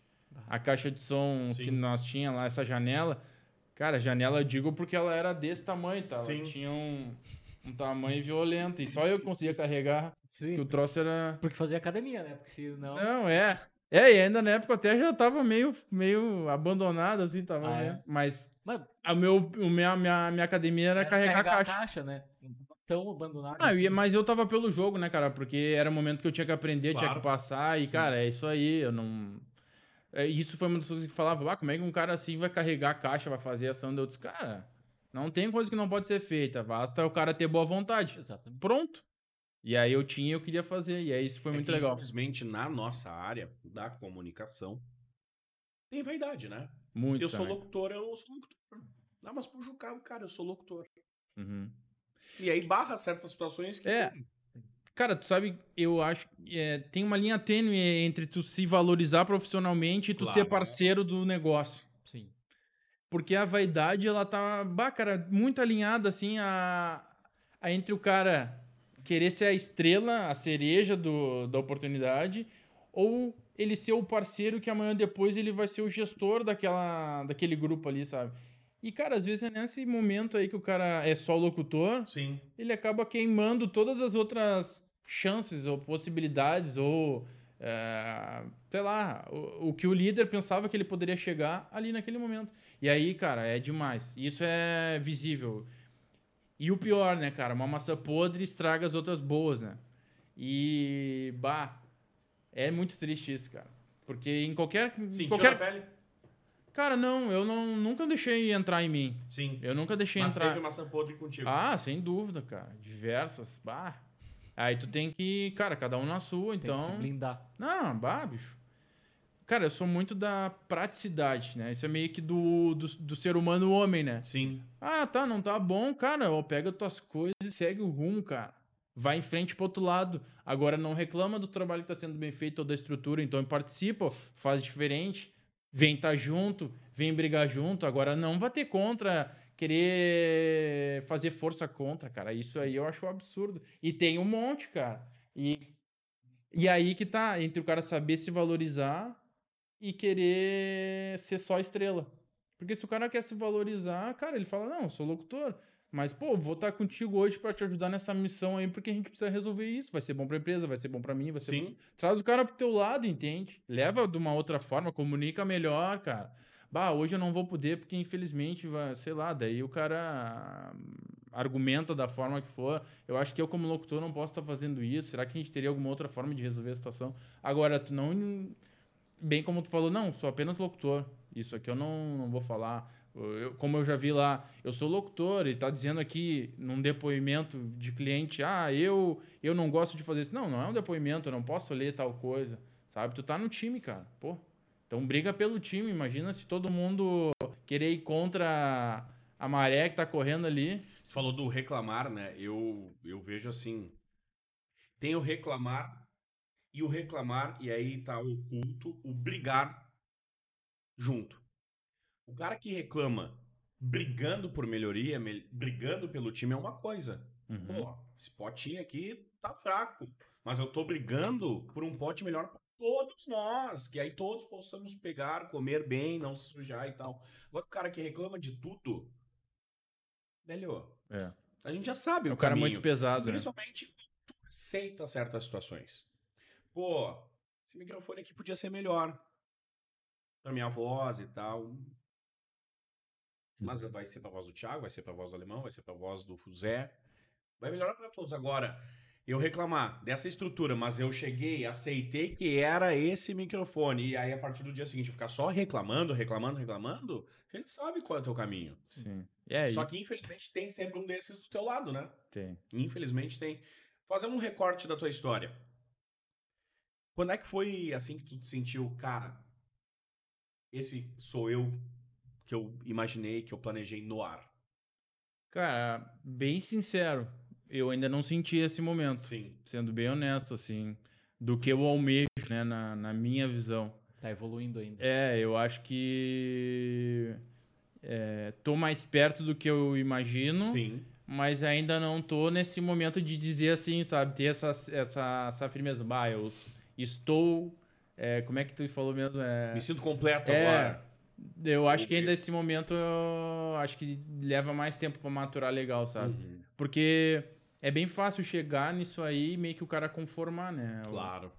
a caixa de som Sim. que nós tinha lá, essa janela. Cara, janela eu digo porque ela era desse tamanho, tá? Ela Sim. tinha um, um tamanho violento e só eu conseguia carregar, Sim. que o troço era... Porque fazia academia, né? Porque senão. Não, é. É, e ainda na época até já tava meio, meio abandonado, assim, tava. Ah, é? meio- Mas Mas a meu, o minha, minha, minha academia era, carregar, a caixa. né? Tão abandonado. Ah, assim. mas eu tava pelo jogo, né, cara? Porque era o momento que eu tinha que aprender, tinha Claro. que passar. E, Sim. cara, é isso aí. Eu não. É, isso foi uma das coisas que falava, ah, como é que um cara assim vai carregar a caixa, vai fazer ação? Eu disse, cara, não tem coisa que não pode ser feita. Basta o cara ter boa vontade. Exatamente. Pronto. E aí eu tinha, eu queria fazer. E aí isso foi É muito que, legal. Infelizmente, na nossa área da comunicação, tem vaidade, né? Muito. eu sou também. locutor, eu sou locutor. Não, mas pro Jucá, cara, eu sou locutor. Uhum. E aí barra certas situações que. É. Cara, tu sabe, eu acho que é, tem uma linha tênue entre tu se valorizar profissionalmente e tu Claro. ser parceiro do negócio. Sim. Porque a vaidade, ela tá, bah, cara, muito alinhada, assim, a, a entre o cara querer ser a estrela, a cereja do, da oportunidade, ou ele ser o parceiro que amanhã depois ele vai ser o gestor daquela, daquele grupo ali, sabe? E, cara, às vezes é nesse momento aí que o cara é só locutor, Sim. ele acaba queimando todas as outras chances ou possibilidades ou é, sei lá, o, o que o líder pensava que ele poderia chegar ali naquele momento. E aí, cara, é demais. Isso é visível. E o pior, né, cara, uma maçã podre estraga as outras boas, né? E bah, é muito triste isso, cara. Porque em qualquer Sentiu qualquer na pele? Cara, não, eu não nunca deixei entrar em mim. Sim. Eu nunca deixei Mas entrar. teve maçã podre contigo. Ah, sem dúvida, cara. Diversas. Bah. Aí tu tem que, cara, cada um na sua, Tem que se então. blindar. Não, bah, bicho. Cara, eu sou muito da praticidade, né? Isso é meio que do, do, do ser humano homem, né? Sim. Ah, tá, não tá bom, cara. Ó, pega tuas coisas e segue o rumo, cara. Vai em frente pro outro lado. Agora não reclama do trabalho que tá sendo bem feito ou da estrutura, então participa, faz diferente. Vem tá junto, vem brigar junto. Agora não bater contra, querer fazer força contra, cara. Isso aí eu acho um absurdo. E tem um monte, cara. E, e aí que tá, entre o cara saber se valorizar e querer ser só estrela. Porque se o cara quer se valorizar, cara, ele fala: Não, sou locutor. Mas, pô, vou estar contigo hoje para te ajudar nessa missão aí, porque a gente precisa resolver isso. Vai ser bom pra empresa, vai ser bom pra mim, vai ser bom. Sim. Traz o cara pro teu lado, entende? Leva de uma outra forma, comunica melhor, cara. Bah, hoje eu não vou poder porque infelizmente, vai, sei lá, daí o cara hum, argumenta da forma que for. Eu acho que eu como locutor não posso estar fazendo isso. Será que a gente teria alguma outra forma de resolver a situação? Agora, tu não bem como tu falou, não, sou apenas locutor. Isso aqui eu não, não vou falar. Eu- como eu já vi lá, eu sou locutor e tá dizendo aqui num depoimento de cliente, ah, eu eu não gosto de fazer isso. Não, não é um depoimento, eu não posso ler tal coisa. Sabe? Tu tá no time, cara. Pô. Então briga pelo time. Imagina se todo mundo querer ir contra a maré que tá correndo ali. Você falou do reclamar, né? Eu, eu vejo assim. Tem o reclamar e o reclamar, e aí tá oculto o brigar junto. O cara que reclama brigando por melhoria, mel- brigando pelo time é uma coisa. Uhum. Pô, esse potinho aqui tá fraco. Mas eu tô brigando por um pote melhor para todos nós. Que aí todos possamos pegar, comer bem, não se sujar e tal. Agora o cara que reclama de tudo. Velho, É. a gente já sabe É o, um cara caminho. muito pesado, né? Principalmente quando tu aceita certas situações. Pô, esse microfone aqui podia ser melhor. Pra minha voz e tal. Mas vai ser pra voz do Thiago, vai ser pra voz do Alemão, vai ser pra voz do Zé. Vai melhorar pra todos. Agora, eu reclamar dessa estrutura, mas eu cheguei, aceitei que era esse microfone. E aí, a partir do dia seguinte, eu ficar só reclamando, reclamando, reclamando, a gente sabe qual é o teu caminho. Sim. É, Só que, infelizmente, tem sempre um desses do teu lado, né? tem. Infelizmente tem. Fazendo um recorte da tua história. Quando é que foi assim que tu te sentiu, cara? Esse sou eu que eu imaginei, que eu planejei no ar. Cara, bem sincero, eu ainda não senti esse momento. Sim. Sendo bem honesto, assim, do que eu almejo, né, na, na minha visão. Tá evoluindo ainda. É, eu acho que é, tô mais perto do que eu imagino, Sim. mas ainda não tô nesse momento de dizer assim, sabe, ter essa, essa, essa firmeza. Bah, eu estou. é, como é que tu falou mesmo? É, Me sinto completo É. agora. Eu acho que ainda esse momento eu acho que leva mais tempo pra maturar legal, sabe? Uhum. Porque é bem fácil chegar nisso aí e meio que o cara conformar, né? Claro.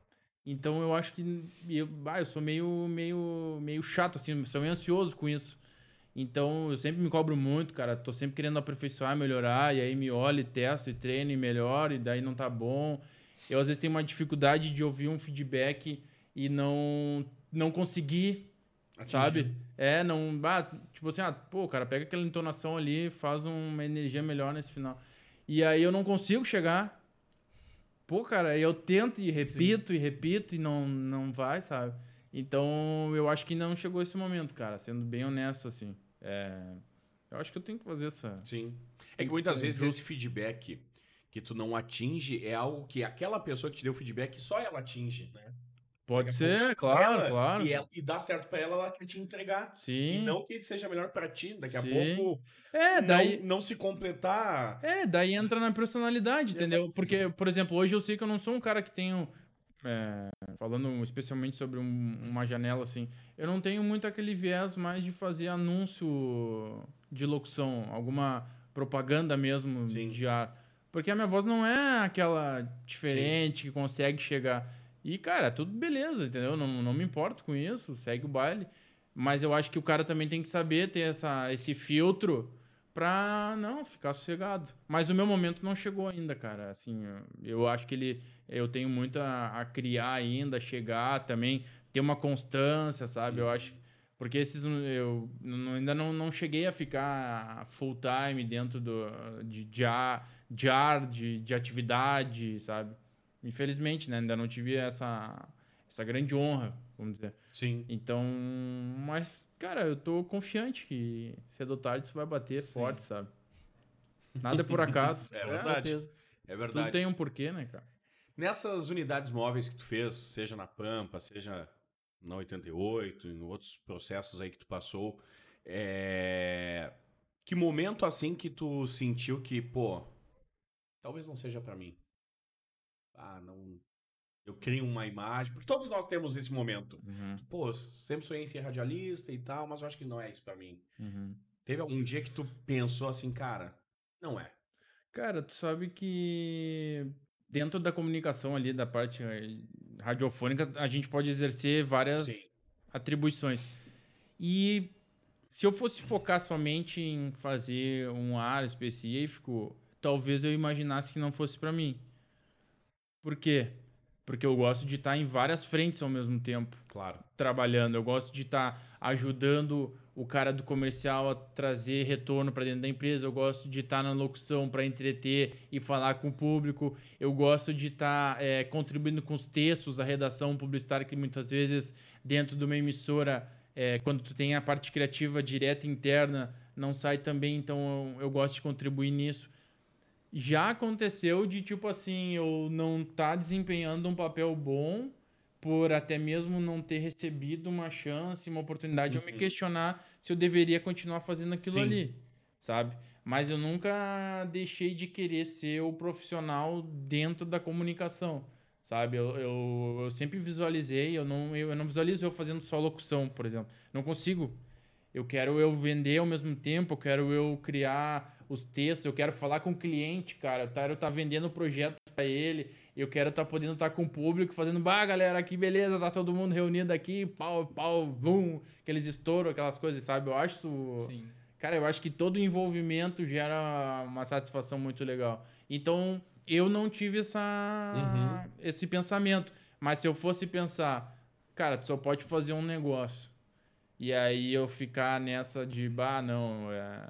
Então eu acho que eu, ah, eu sou meio, meio, meio chato, assim, sou meio ansioso com isso. Então eu sempre me cobro muito, cara. Tô sempre querendo aperfeiçoar, melhorar, e aí me olho, e testo e treino e melhoro, e daí não tá bom. Eu às vezes tenho uma dificuldade de ouvir um feedback e não, não conseguir Atingir. sabe? É, não. Ah, tipo assim, ah, pô, cara, pega aquela entonação ali, faz uma energia melhor nesse final. E aí eu não consigo chegar. Pô, cara, eu tento e repito e repito e não, não vai, sabe? Então eu acho que não chegou esse momento, cara, sendo bem honesto, assim. É, eu acho que eu tenho que fazer essa. Sim. É que que muitas vezes esse feedback que tu não atinge é algo que aquela pessoa que te deu o feedback só ela atinge, né? Pode ser, claro, Ela- claro. E, ela- e dá certo pra ela, ela quer te entregar. E Sim. não que seja melhor pra ti. Daqui a Sim. pouco É, daí. não, não se completar. É, daí entra na personalidade, entendeu? Exato. Porque, por exemplo, hoje eu sei que eu não sou um cara que tenho. é, falando especialmente sobre um- uma janela assim, eu não tenho muito aquele viés mais de fazer anúncio de locução, alguma propaganda mesmo Sim. de ar. Porque a minha voz não é aquela diferente que consegue chegar. E, cara, tudo beleza, entendeu? Não, não me importo com isso, segue o baile. Mas eu acho que o cara também tem que saber ter essa, esse filtro pra não ficar sossegado. Mas o meu momento não chegou ainda, cara. Assim, eu- acho que ele eu tenho muito a, a criar ainda, chegar também, ter uma constância, sabe? Eu acho porque esses eu ainda não, não cheguei a ficar full time dentro do de, de de, ar de, de atividade, sabe? Infelizmente, né? Ainda não tive essa essa grande honra, vamos dizer. Sim. Então, mas, cara, eu tô confiante que cedo ou tarde isso vai bater Sim. forte, sabe? Nada é por acaso. É verdade. certeza. É verdade. Tudo tem um porquê, né, cara? Nessas unidades móveis que tu fez, seja na Pampa, seja na 88, em outros processos aí que tu passou, é... que momento assim que tu sentiu que, pô, talvez não seja pra mim? Ah, não. Eu crio uma imagem, porque todos nós temos esse momento. Uhum, Pô, sempre sonhei em ser radialista e tal, mas eu acho que não é isso pra mim. uhum. Teve algum dia que tu pensou assim, cara, não é. Cara, tu sabe que dentro da comunicação ali, da parte eh, radiofônica, a gente pode exercer várias Sim. atribuições. E se eu fosse focar somente em fazer um ar específico, talvez eu imaginasse que não fosse pra mim. Por quê? Porque eu gosto de estar em várias frentes ao mesmo tempo Claro. trabalhando. Eu gosto de estar ajudando o cara do comercial a trazer retorno para dentro da empresa. Eu gosto de estar na locução para entreter e falar com o público. Eu gosto de estar eh, contribuindo com os textos, a redação publicitária que muitas vezes dentro de uma emissora, eh, quando tu tem a parte criativa direta interna, não sai também. Então eu, eu gosto de contribuir nisso. Já aconteceu de tipo assim, eu não tá desempenhando um papel bom por até mesmo não ter recebido uma chance, uma oportunidade, eu me Uhum. questionar se eu deveria continuar fazendo aquilo Sim. ali, sabe? Mas eu nunca deixei de querer ser o profissional dentro da comunicação, sabe? Eu, eu, eu sempre visualizei, eu não, eu, eu não visualizo eu fazendo só locução, por exemplo. Não consigo. Eu quero eu vender ao mesmo tempo, eu quero eu criar os textos, eu quero falar com o cliente, cara. Eu quero estar tá vendendo o projeto para ele, eu quero estar tá podendo estar tá com o público, fazendo, bah, galera, aqui beleza, tá todo mundo reunido aqui, pau, pau, bum, aqueles estouros, aquelas coisas, sabe? Eu acho isso. Sim. Cara, eu acho que todo envolvimento gera uma satisfação muito legal. Então, eu não tive essa, Uhum. esse pensamento. Mas se eu fosse pensar, cara, tu só pode fazer um negócio. E aí eu ficar nessa de, bah, não, é,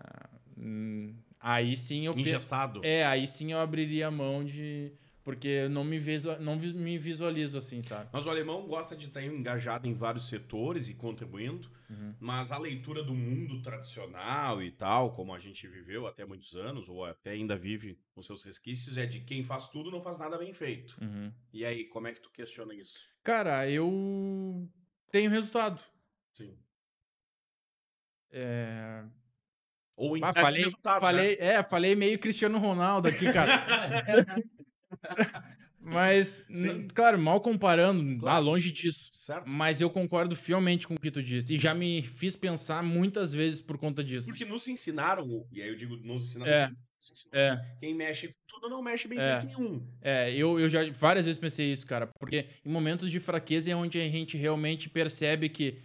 hum, aí sim eu... Engessado. É, aí sim eu abriria a mão de... Porque eu não me, visu, não me visualizo assim, sabe? Mas o alemão gosta de estar engajado em vários setores e contribuindo, Uhum. mas a leitura do mundo tradicional e tal, como a gente viveu até muitos anos, ou até ainda vive com seus resquícios, é de quem faz tudo não faz nada bem feito. Uhum. E aí, como é que tu questiona isso? Cara, eu tenho resultado. Sim. É, Ou Ah, entrega falei, né? falei, é, falei meio Cristiano Ronaldo aqui, cara. Mas, claro, mal comparando, Claro. ah, longe disso. Certo? Mas eu concordo fielmente com o que tu disse. E já me fiz pensar muitas vezes por conta disso. Porque nos ensinaram, e aí eu digo nos ensinaram, É. nos ensinaram, É, quem mexe tudo não mexe bem É. feito nenhum. é eu, eu já várias vezes pensei isso, cara. Porque em momentos de fraqueza é onde a gente realmente percebe que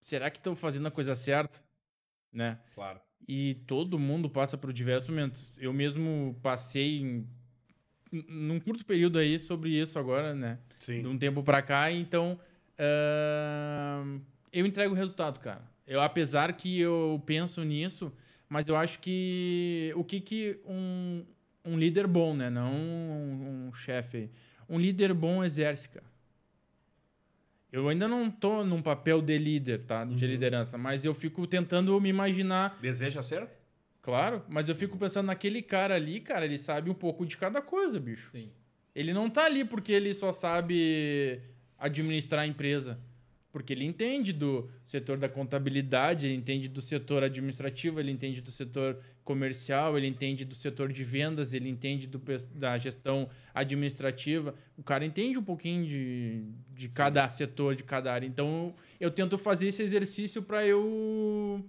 será que estou fazendo a coisa certa? Né? Claro. E todo mundo passa por diversos momentos. Eu mesmo passei em, num curto período aí sobre isso agora, né? Sim. De um tempo pra cá, então ahn, eu entrego o resultado, cara. Eu, apesar que eu penso nisso, mas eu acho que o que que um, um líder bom, né? Não um, um chefe, um líder bom exerce, cara. Eu ainda não tô num papel de líder, tá? De Uhum. liderança, mas eu fico tentando me imaginar Deseja ser? Claro, mas eu fico pensando naquele cara ali, cara, ele sabe um pouco de cada coisa, bicho. Sim. Ele não tá ali porque ele só sabe administrar a empresa. Porque ele entende do setor da contabilidade, ele entende do setor administrativo, ele entende do setor comercial, ele entende do setor de vendas, ele entende do, da gestão administrativa. O cara entende um pouquinho de, de cada setor, de cada área. Então, eu tento fazer esse exercício para eu,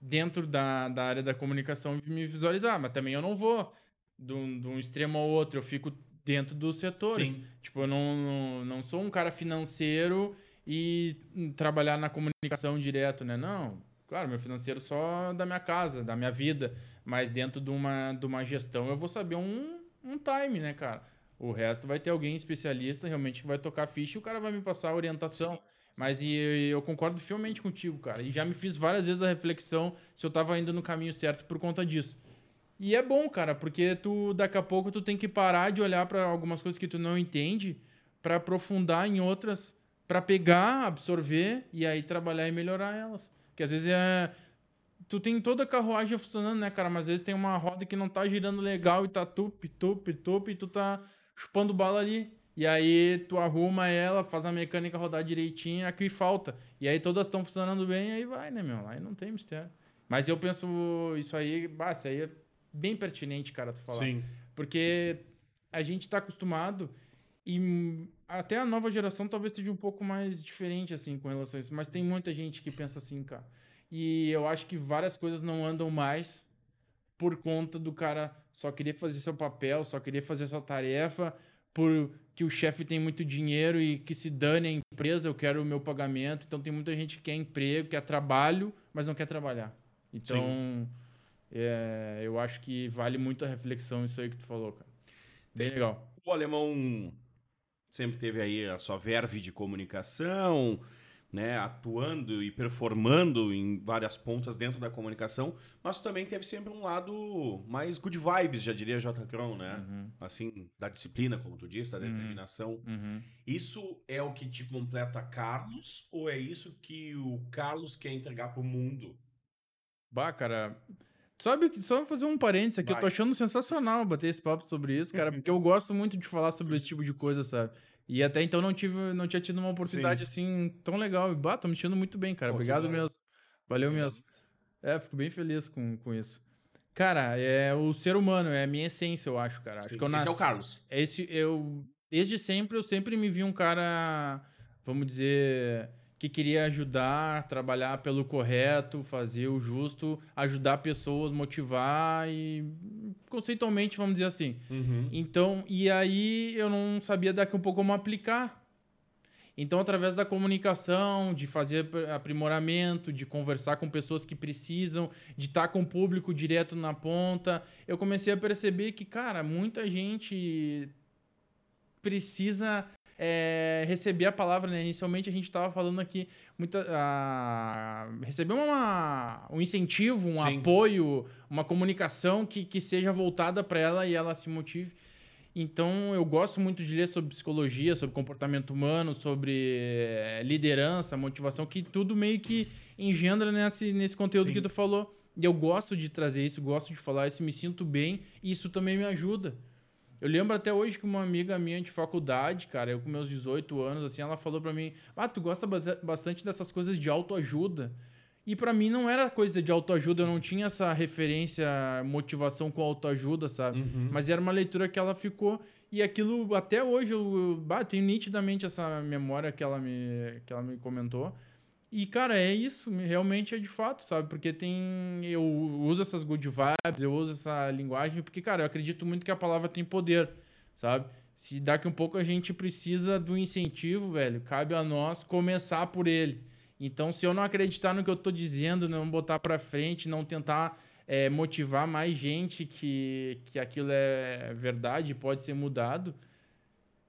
dentro da, da área da comunicação, me visualizar. Mas também eu não vou de um, de um extremo ao outro, eu fico dentro dos setores. Sim. Tipo, eu não, não, não sou um cara financeiro e trabalhar na comunicação direto, né? Não. Claro, meu financeiro só da minha casa, da minha vida. Mas dentro de uma, de uma gestão eu vou saber um, um time, né, cara? O resto vai ter alguém especialista realmente que vai tocar ficha e o cara vai me passar a orientação. Mas e, eu concordo fielmente contigo, cara. E já me fiz várias vezes a reflexão se eu tava indo no caminho certo por conta disso. E é bom, cara, porque tu daqui a pouco tu tem que parar de olhar para algumas coisas que tu não entende para aprofundar em outras, para pegar, absorver e aí trabalhar e melhorar elas. Que às vezes é tu tem toda a carruagem funcionando, né, cara, mas às vezes tem uma roda que não tá girando legal e tá tup, tup, tup e tu tá chupando bala ali. E aí tu arruma ela, faz a mecânica rodar direitinho, aqui falta. E aí todas estão funcionando bem, aí vai, né, meu? Aí não tem mistério. Mas eu penso isso aí, bah, isso aí é bem pertinente, cara, tu falar. Sim. Porque a gente tá acostumado e até a nova geração talvez esteja um pouco mais diferente, assim, com relação a isso. Mas tem muita gente que pensa assim, cara. E eu acho que várias coisas não andam mais por conta do cara só querer fazer seu papel, só querer fazer sua tarefa, por que o chefe tem muito dinheiro e que se dane a empresa, eu quero o meu pagamento. Então tem muita gente que quer emprego, quer trabalho, mas não quer trabalhar. Então, é, eu acho que vale muito a reflexão isso aí que tu falou, cara. Bem legal. O alemão sempre teve aí a sua verve de comunicação, né, atuando e performando em várias pontas dentro da comunicação, mas também teve sempre um lado mais good vibes, já diria J. Crown, né? Uhum, Assim, da disciplina, como tu disse, da Uhum. determinação. uhum. Isso é o que te completa Carlos ou é isso que o Carlos quer entregar pro mundo? Bah, cara. Sabe, só fazer um parênteses aqui, eu tô Vai. achando sensacional bater esse papo sobre isso, cara, porque eu gosto muito de falar sobre esse tipo de coisa, sabe? E até então não tive, não tinha tido uma oportunidade assim tão legal. E bah, tô me sentindo muito bem, cara. Pô, Obrigado mesmo. Valeu mesmo. É, fico bem feliz com, com isso. Cara, é o ser humano, é a minha essência, eu acho, cara. Acho que eu Esse nasci... é o Carlos. Esse, eu, desde sempre, eu sempre me vi um cara, vamos dizer, que queria ajudar, trabalhar pelo correto, fazer o justo, ajudar pessoas, motivar e conceitualmente, vamos dizer assim. Uhum. Então, e aí eu não sabia daqui um pouco como aplicar. Então, através da comunicação, de fazer ap- aprimoramento, de conversar com pessoas que precisam, de estar com o público direto na ponta, eu comecei a perceber que, cara, muita gente precisa é, receber a palavra, né? Inicialmente a gente estava falando aqui, muita, a- receber uma, um incentivo, um Sim. apoio, uma comunicação que, que seja voltada para ela e ela se motive. Então, eu gosto muito de ler sobre psicologia, sobre comportamento humano, sobre eh, liderança, motivação, que tudo meio que engendra nesse, nesse conteúdo Sim. que tu falou. E eu gosto de trazer isso, gosto de falar isso, me sinto bem e isso também me ajuda. Eu lembro até hoje que uma amiga minha de faculdade, cara, eu com meus 18 anos, assim, ela falou pra mim: Ah, tu gosta basta- bastante dessas coisas de autoajuda. E pra mim não era coisa de autoajuda, eu não tinha essa referência, motivação com autoajuda, sabe? Uhum. Mas era uma leitura que ela ficou. E aquilo, até hoje, eu, eu bah, tenho nitidamente essa memória que ela, me, que ela me comentou. E, cara, é isso. Realmente é de fato, sabe? Porque tem. Eu uso essas good vibes, eu uso essa linguagem, porque, cara, eu acredito muito que a palavra tem poder, sabe? Se daqui um pouco a gente precisa do incentivo, velho, cabe a nós começar por ele. Então, se eu não acreditar no que eu tô dizendo, não botar pra frente, não tentar é, motivar mais gente que, que aquilo é verdade, pode ser mudado,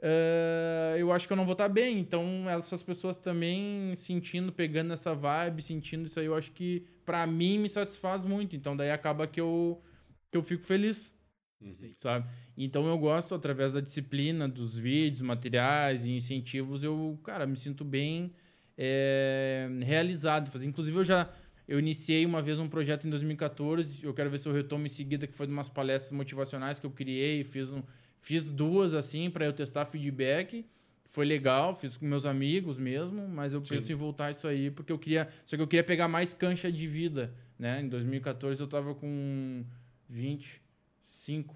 é, eu acho que eu não vou estar bem. Então, essas pessoas também sentindo, pegando essa vibe, sentindo isso aí, eu acho que pra mim me satisfaz muito. Então, daí acaba que eu, que eu fico feliz Uhum. sabe? Então eu gosto, através da disciplina, dos vídeos, materiais e incentivos, eu, cara, me sinto bem é, realizado. Inclusive, eu já eu iniciei uma vez um projeto em 2014, eu quero ver se eu retomo em seguida, que foi de umas palestras motivacionais que eu criei, fiz, um, fiz duas assim para eu testar feedback. Foi legal, fiz com meus amigos mesmo, mas eu Sim. penso em voltar isso aí, porque eu queria. Só que eu queria pegar mais cancha de vida, né? Em 2014 eu tava com 25.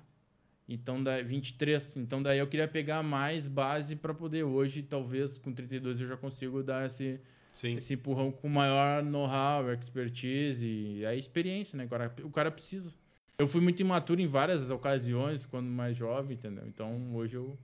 Então, da 23. Então, daí eu queria pegar mais base para poder hoje, talvez com 32 eu já consigo dar esse, Sim. esse empurrão com maior know-how, expertise e a experiência, né? O cara, o cara precisa. Eu fui muito imaturo em várias ocasiões quando mais jovem, entendeu? Então, hoje eu.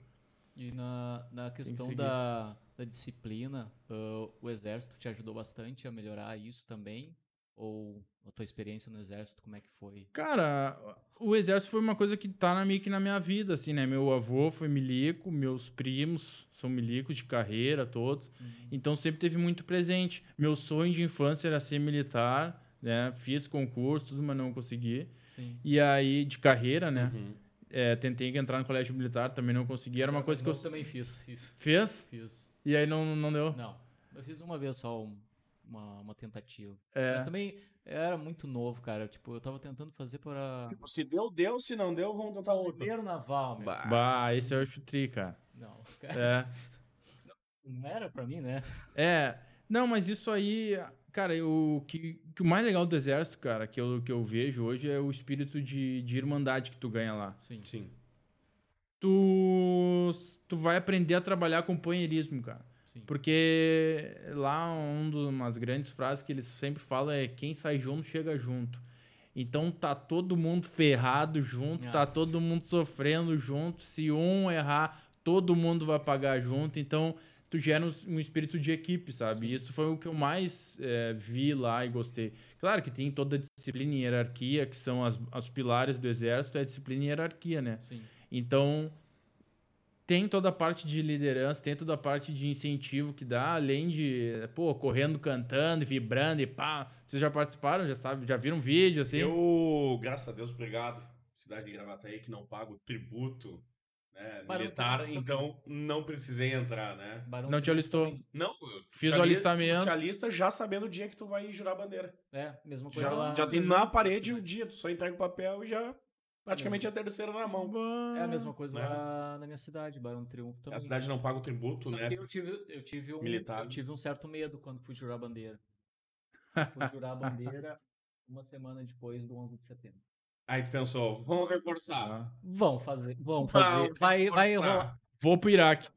E na, na questão seguir. da, da disciplina, ah, o exército te ajudou bastante a melhorar isso também? Ou a tua experiência no exército, como é que foi? Cara, o exército foi uma coisa que tá na, meio que na minha vida, assim, né? Meu avô foi milico, meus primos são milicos de carreira, todos. Então sempre teve muito presente. Meu sonho de infância era ser militar, né? Fiz concurso, tudo, mas não consegui. Sim. E aí, de carreira, né? Uhum. É, tentei entrar no colégio militar, também não consegui. Era uma coisa que eu... Eu também fiz isso. Fez? Fiz. E aí não, não deu? Não, eu fiz uma vez só um- uma, uma tentativa. É. Mas também era muito novo, cara. Tipo, eu tava tentando fazer para Se deu, deu. Se não deu, vamos tentar outro. primeiro naval, meu. Bah. Bah, esse é o tri, cara. Não, cara, É. não era pra mim, né? É. Não, mas isso aí, cara, o que, que o mais legal do exército, cara, que eu, que eu vejo hoje é o espírito de, de irmandade que tu ganha lá. Sim. Sim. Tu, tu vai aprender a trabalhar companheirismo, cara. Sim. Porque lá um dos- umas grandes frases que eles sempre falam é quem sai junto chega junto. Então tá todo mundo ferrado junto, tá Ah. todo mundo sofrendo junto. Se um errar, todo mundo vai pagar junto. Então tu gera um, espírito de equipe, sabe? Sim. E isso foi o que eu mais é, vi lá e gostei. Claro que tem toda a disciplina e hierarquia, que são as, as pilares do exército, é a disciplina e hierarquia, né? Sim. Então, tem toda a parte de liderança, tem toda a parte de incentivo que dá, além de, pô, correndo, cantando, vibrando e pá. Vocês já participaram, já sabem, já viram vídeo, assim? Eu, graças a Deus, obrigado. Cidade de Gravataí que não paga o tributo né, Barão militar, então não precisei entrar, né? Barão Não te alistou. Não, eu Fiz te o ali- alistamento. Te alista já sabendo o dia que tu vai jurar a bandeira. É, mesma coisa Já, lá. já tem na parede o Sim. dia, tu só entrega o papel e já praticamente é a terceira na mão. É a mesma coisa Né? lá na minha cidade, Barão do Triunfo também. A cidade não paga o tributo, Só né? eu tive, eu tive um, Militar. eu tive um certo medo quando fui jurar a bandeira. Fui jurar a bandeira uma semana depois do 11 de setembro. Aí tu pensou, vamos reforçar. Vão fazer, vão Vão fazer. Vai, vai rolar. Vou pro Iraque.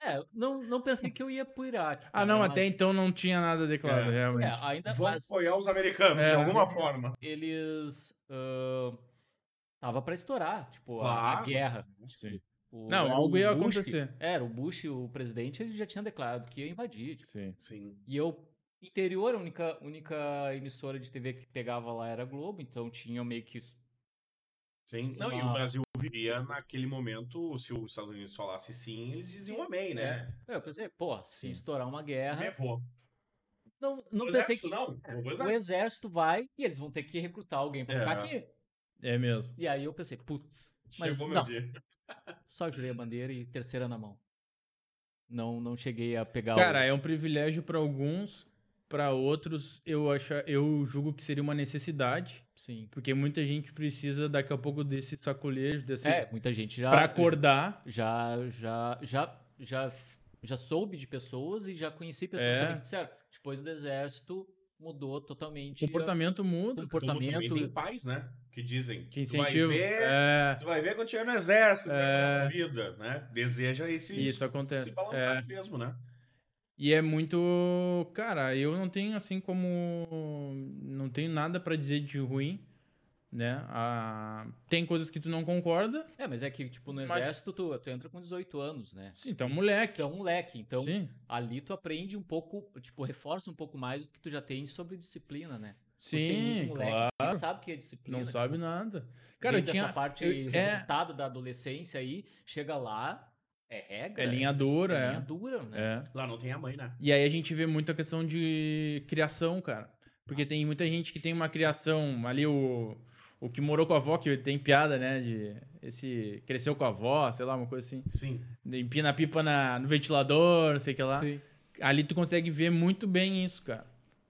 É, não, não pensei que eu ia pro Iraque. Ah, não, cara, até mas- então não tinha nada declarado, É. realmente. É, ainda Vamos mas apoiar os americanos, É, de mas alguma eles- forma. eles. ah, tava pra estourar, tipo, a- a, Claro. guerra. Sim. O- Não, algo ia Bush- acontecer. Era, o Bush, o presidente, ele já tinha declarado que ia invadir. tipo, Sim. Sim. E eu, interior, a única, única emissora de TV que pegava lá era a Globo, então tinha meio que isso. Sim. Não, e o Uma- Brasil vivia naquele momento, se os Estados Unidos falasse sim, eles diziam amém, né? Eu pensei, pô, se Sim. estourar uma guerra. Levou. Não, não O pensei exército que. não? É, O O exército. vai e eles vão ter que recrutar alguém pra É. ficar aqui. É mesmo. E aí eu pensei, putz, mas Chegou meu não, dia. só jurei a bandeira e terceira na mão. Não, não cheguei a pegar Cara, o... é um privilégio pra alguns, pra outros eu acho, eu julgo que seria uma necessidade, Sim. porque muita gente precisa daqui a pouco desse sacolejo, desse É, muita gente já. para acordar. Já, já, já, já, já soube de pessoas e já conheci pessoas É. também que disseram. Depois do exército mudou totalmente. O comportamento o muda. Comportamento. tem pais, né? Que dizem Que tu vai ver, É, tu vai ver quando chegar no exército, É. a vida, né? Deseja esse isso acontece. se balançar É. mesmo, né? E é muito. Cara, eu não tenho assim como. Não tenho nada pra dizer de ruim, né? Ah, tem coisas que tu não concorda. É, mas é que, tipo, no Mas- exército tu, tu entra com 18 anos, né? Sim, então, moleque. É um moleque. Então, Sim, ali tu aprende um pouco, tipo, reforça um pouco mais do que tu já tem sobre disciplina, né? Sim, muito moleque claro. que nem sabe o que é disciplina. Não tipo, sabe nada. Cara, eu tinha. parte eu- é, da adolescência aí, chega lá, é regra. é linha dura, é é. linha dura, né? É. Lá não tem a mãe, né? E aí a gente vê muita questão de criação, cara. Porque tem muita gente que tem uma criação ali, o, o que morou com a avó, que tem piada, né? De esse cresceu com a avó, sei lá, uma coisa assim. Sim. Empina a pipa na, no ventilador, não sei o que lá. Sim. Ali tu consegue ver muito bem isso, cara.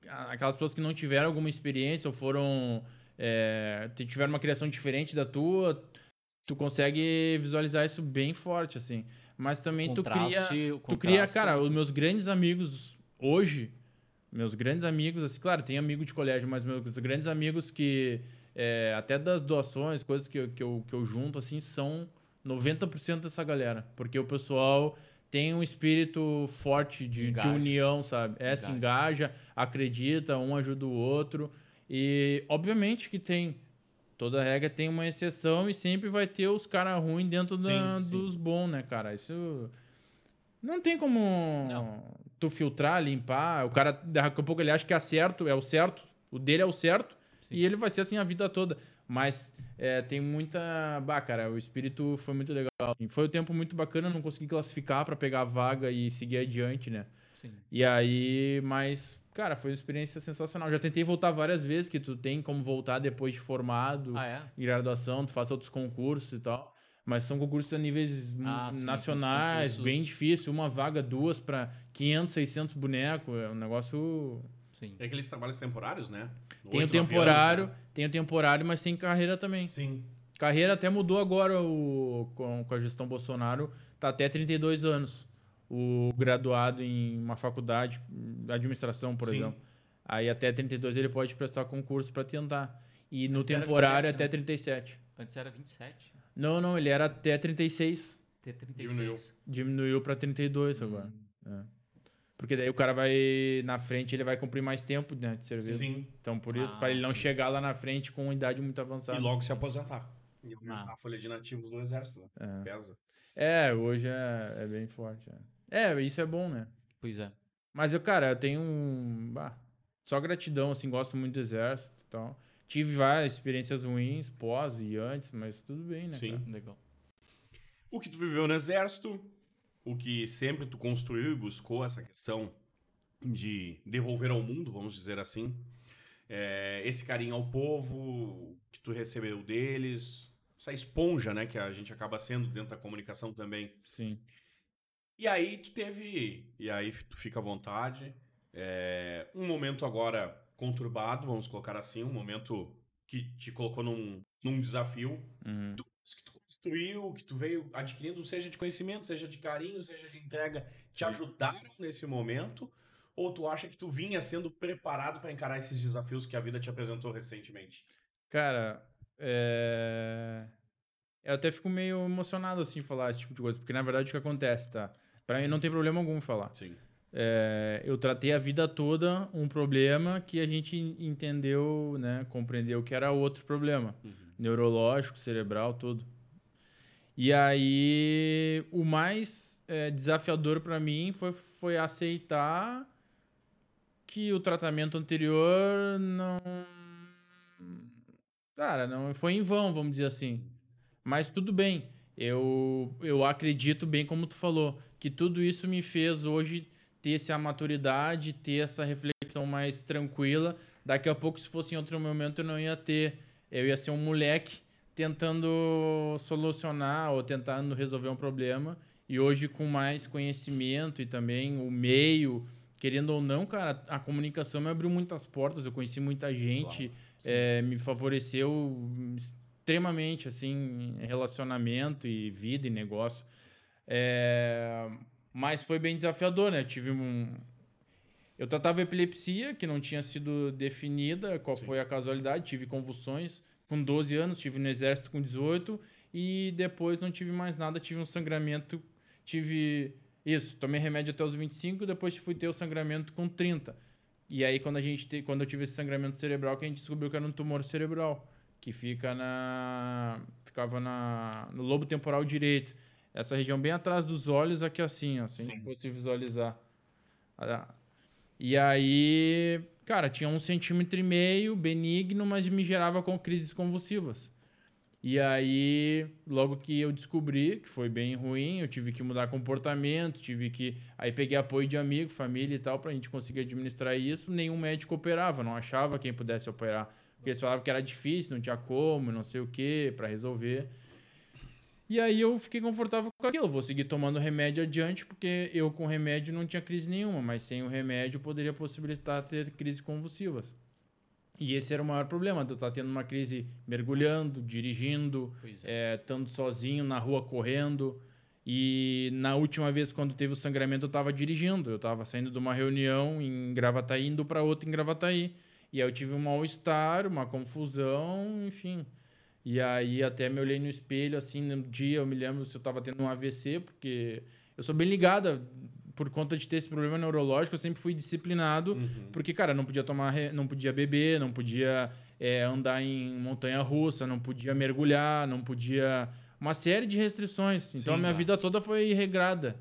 Aquelas pessoas que não tiveram alguma experiência ou foram. É, tiveram uma criação diferente da tua, tu consegue visualizar isso bem forte, assim. Mas também tu cria. Tu cria, cara, os meus grandes amigos hoje, meus grandes amigos, assim, claro, tem amigo de colégio, mas meus grandes amigos que, é, até das doações, coisas que, eu- que, eu, que eu junto, assim, são 90% dessa galera. Porque o pessoal tem um espírito forte de, de união, sabe? É, se Engaja. engaja, acredita, um ajuda o outro. E, obviamente, que tem. Toda regra tem uma exceção e sempre vai ter os caras ruins dentro da- Sim, sim. dos bons, né, cara? Isso. Não tem como Não. tu filtrar, limpar. O cara, daqui a pouco, ele acha que é certo, é o certo. O dele é o certo. Sim. E ele vai ser assim a vida toda. Mas é, tem muita. Bah, cara, o espírito foi muito legal. E Foi um tempo muito bacana, não consegui classificar pra pegar a vaga e seguir adiante, né? Sim. E aí, mas, cara, foi uma experiência sensacional. Já tentei voltar várias vezes, que tu tem como voltar depois de formado, Ah, é? em graduação, tu faz outros concursos e tal. Mas são concursos a níveis Ah, sim, nacionais, aqueles bem difícil. Uma vaga, duas pra 500, 600 bonecos. É um negócio. Sim. Tem aqueles trabalhos temporários, né? Tem o temporário, anos, né? tem o temporário, mas tem carreira também. Sim. Carreira até mudou agora o, com, com a gestão Bolsonaro, tá até 32 anos. O graduado em uma faculdade, administração, por Sim. exemplo. Aí até 32 ele pode prestar concurso para tentar. E no Antes temporário 27, até né? 37. Antes era 27. Não, não, ele era até 36. T36. Diminuiu. Diminuiu para 32 agora. Hum. É. Porque daí o cara vai na frente, ele vai cumprir mais tempo né, de serviço. Sim. Então por isso, Ah, para ele não sim. chegar lá na frente com uma idade muito E avançada. logo se aposentar. E aumentar Ah. a folha de nativos do exército. Né? É. Pesa. É, hoje é, é bem forte. É. é, isso é bom, né? Pois é. Mas eu, cara, eu tenho um. bah, só gratidão, assim, gosto muito do exército e tal. Tive várias experiências ruins, pós e antes, mas tudo bem, né? Sim. cara? Legal. O que tu viveu no exército, o que sempre tu construiu e buscou essa questão de devolver ao mundo, vamos dizer assim. É, esse carinho ao povo que tu recebeu deles, essa esponja, né, que a gente acaba sendo dentro da comunicação também. Sim. E aí tu teve, e aí tu fica à vontade, é, um momento agora conturbado, vamos colocar assim, um momento que te colocou num, num desafio, Uhum. que tu construiu, que tu veio adquirindo, seja de conhecimento, seja de carinho, seja de entrega, te ajudaram nesse momento? Ou tu acha que tu vinha sendo preparado para encarar esses desafios que a vida te apresentou recentemente? Cara, é... eu até fico meio emocionado, assim, falar esse tipo de coisa, porque na verdade o que acontece, tá? Pra mim não tem problema algum falar. Sim. É, eu tratei a vida toda um problema que a gente entendeu, né, compreendeu que era outro problema, Uhum. neurológico, cerebral, tudo. E aí o mais é, desafiador para mim foi, foi aceitar que o tratamento anterior não, cara, não foi em vão, vamos dizer assim. Mas tudo bem. Eu, eu acredito bem como tu falou, que tudo isso me fez hoje ter essa maturidade, ter essa reflexão mais tranquila. Daqui a pouco, se fosse em outro momento, eu não ia ter. Eu ia ser um moleque tentando solucionar ou tentando resolver um problema. E hoje, com mais conhecimento e também o meio, querendo ou não, cara, a comunicação me abriu muitas portas. Eu conheci muita gente, eh, me favoreceu extremamente, assim, relacionamento e vida e negócio. É, Mas foi bem desafiador, né? Eu tive um. Eu tratava epilepsia, que não tinha sido definida qual foi a casualidade. Tive convulsões com 12 anos, tive no exército com 18 e depois não tive mais nada. Tive um sangramento, tive. Isso, tomei remédio até os 25, depois fui ter o sangramento com 30. E aí, quando, a gente te- quando eu tive esse sangramento cerebral, que a gente descobriu que era um tumor cerebral, que fica na. ficava na, no lobo temporal direito. Essa região bem atrás dos olhos, aqui assim, ó, se a gente Sim. fosse visualizar. Ah, E aí, cara, tinha um centímetro e meio, benigno, mas me gerava com crises convulsivas. E aí, logo que eu descobri que foi bem ruim, eu tive que mudar comportamento, tive que. Aí peguei apoio de amigo, família e tal, pra gente conseguir administrar isso. Nenhum médico operava, não achava quem pudesse operar. Porque eles falavam que era difícil, não tinha como, não sei o que, pra resolver. E aí eu fiquei confortável com aquilo. Vou seguir tomando remédio adiante, porque eu com remédio não tinha crise nenhuma, mas sem o remédio poderia possibilitar ter crises convulsivas. E esse era o maior problema, eu estar tendo uma crise mergulhando, dirigindo, é. é, estando sozinho na rua correndo. E na última vez, quando teve o sangramento, eu estava dirigindo. Eu estava saindo de uma reunião em Gravataí, indo para outra em Gravataí. E aí eu tive um mal-estar, uma confusão, enfim. E aí até me olhei no espelho, assim, no dia eu me lembro se eu estava tendo um AVC, porque eu sou bem ligada por conta de ter esse problema neurológico, eu sempre fui disciplinado, Uhum. porque, cara, não podia tomar, não podia beber, não podia é, andar em montanha russa, não podia mergulhar, não podia. Uma série de restrições. Então Sim, a minha claro. vida toda foi regrada.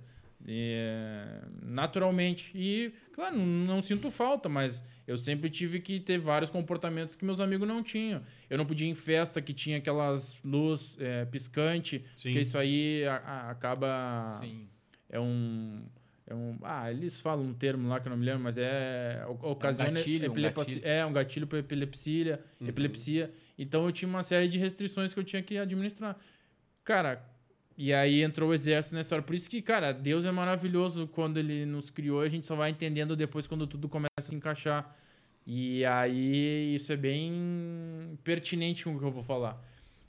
É, naturalmente. E, claro, não, não sinto falta, mas eu sempre tive que ter vários comportamentos que meus amigos não tinham. Eu não podia ir em festa que tinha aquelas luz é, piscante, Sim. porque isso aí a- a- acaba Sim. é um, é um. Ah, eles falam um termo lá que eu não me lembro, mas é. o- Ocasiona gatilho, um epilepsia- gatilho. É, um gatilho para epilepsia, Uhum. epilepsia. Então eu tinha uma série de restrições que eu tinha que administrar. Cara, e aí entrou o exército nessa hora. Por isso que, cara, Deus é maravilhoso quando ele nos criou, a gente só vai entendendo depois quando tudo começa a se encaixar. E aí isso é bem pertinente com o que eu vou falar.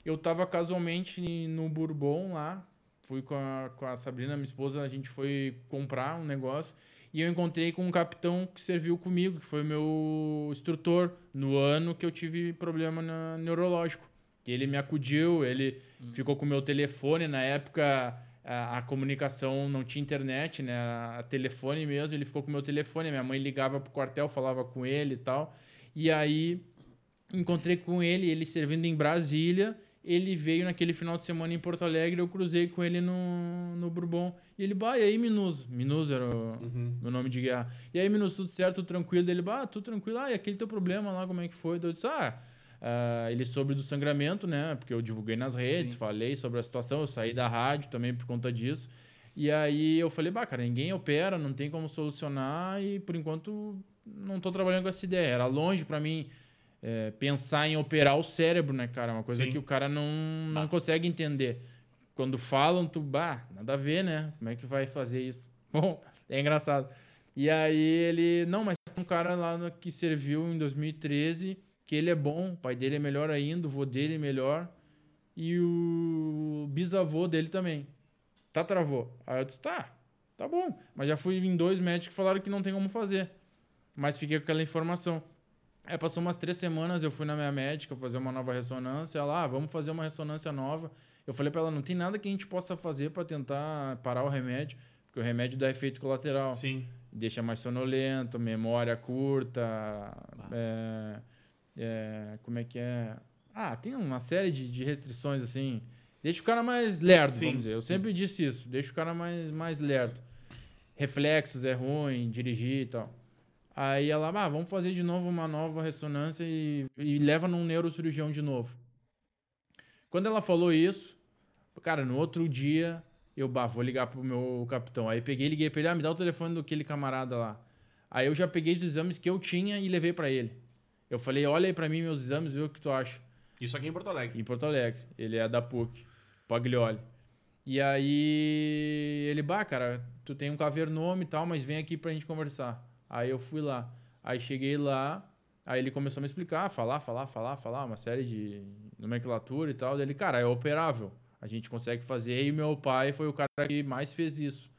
Eu tava casualmente no Bourbon lá, fui com a, com a Sabrina, minha esposa, a gente foi comprar um negócio e eu encontrei com um capitão que serviu comigo, que foi meu instrutor no ano que eu tive problema na- neurológico. Que ele me acudiu, ele ficou com o meu telefone. Na época, a, a comunicação não tinha internet, né? A, telefone mesmo. Ele ficou com o meu telefone. Minha mãe ligava pro quartel, falava com ele e tal. E aí, encontrei com ele, ele servindo em Brasília. Ele veio naquele final de semana em Porto Alegre. Eu cruzei com ele no, no Bourbon. E ele, bah, e aí, Minuso? Minuso era o, Uhum. meu nome de guerra. E aí, Minuso, tudo certo, tudo tranquilo? Dele, bah, tudo tranquilo. Ah, e aquele teu problema lá, como é que foi? Eu disse, ah, ah, ele soube do sangramento, né? Porque eu divulguei nas redes, Sim. falei sobre a situação, eu saí da rádio também por conta disso. E aí eu falei, bah, cara, ninguém opera, não tem como solucionar e por enquanto não tô trabalhando com essa ideia. Era longe pra mim é, pensar em operar o cérebro, né, cara? Uma coisa Sim. que o cara não, não consegue entender. Quando falam, tu, bah, nada a ver, né? Como é que vai fazer isso? Bom, é engraçado. E aí ele, não, mas tem um cara lá no- que serviu em 2013, que ele é bom, o pai dele é melhor ainda, o vô dele é melhor, e o bisavô dele também. Tá, travou. Aí eu disse, tá, tá bom. Mas já fui em dois médicos que falaram que não tem como fazer. Mas fiquei com aquela informação. Aí passou umas três semanas, eu fui na minha médica fazer uma nova ressonância. Ela, ah, vamos fazer uma ressonância nova. Eu falei pra ela, não tem nada que a gente possa fazer pra tentar parar o remédio. Porque o remédio dá efeito colateral. Sim. Deixa mais sonolento, memória curta. É, é, como é que é? Ah, tem uma série de, de restrições assim. Deixa o cara mais lerdo, Sim, vamos dizer. Eu sim. sempre disse isso. Deixa o cara mais, mais lerdo. Reflexos é ruim, dirigir e tal. Aí ela, ah, vamos fazer de novo uma nova ressonância e, e leva num neurocirurgião de novo. Quando ela falou isso, cara, no outro dia, eu, bah, vou ligar pro meu capitão. Aí peguei, liguei pra ele, ah, me dá o telefone daquele camarada lá. Aí eu já peguei os exames que eu tinha e levei pra ele. Eu falei, olha aí pra mim meus exames, vê o que tu acha. Isso aqui em Porto Alegre. Em Porto Alegre. Ele é da PUC, Paglioli. E aí ele, bah, cara, tu tem um cavernome e tal, mas vem aqui pra gente conversar. Aí eu fui lá. Aí cheguei lá, aí ele começou a me explicar, falar, falar, falar, falar, uma série de nomenclatura e tal. Daí Ele, cara, é operável. A gente consegue fazer. E meu pai foi o cara que mais fez isso.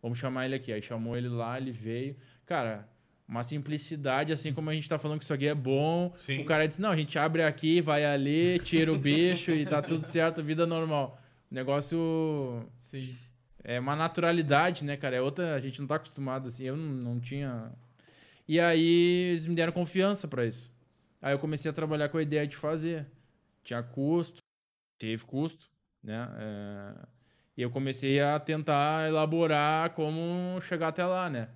Vamos chamar ele aqui. Aí chamou ele lá, ele veio. Cara, uma simplicidade, assim como a gente tá falando que isso aqui é bom. Sim. O cara disse: não, a gente abre aqui, vai ali, tira o bicho e tá tudo certo, vida normal. O negócio Sim. é uma naturalidade, né, cara? É outra, a gente não tá acostumado assim. Eu não, não tinha. E aí eles me deram confiança pra isso. Aí eu comecei a trabalhar com a ideia de fazer. Tinha custo, teve custo, né? É, E eu comecei a tentar elaborar como chegar até lá, né?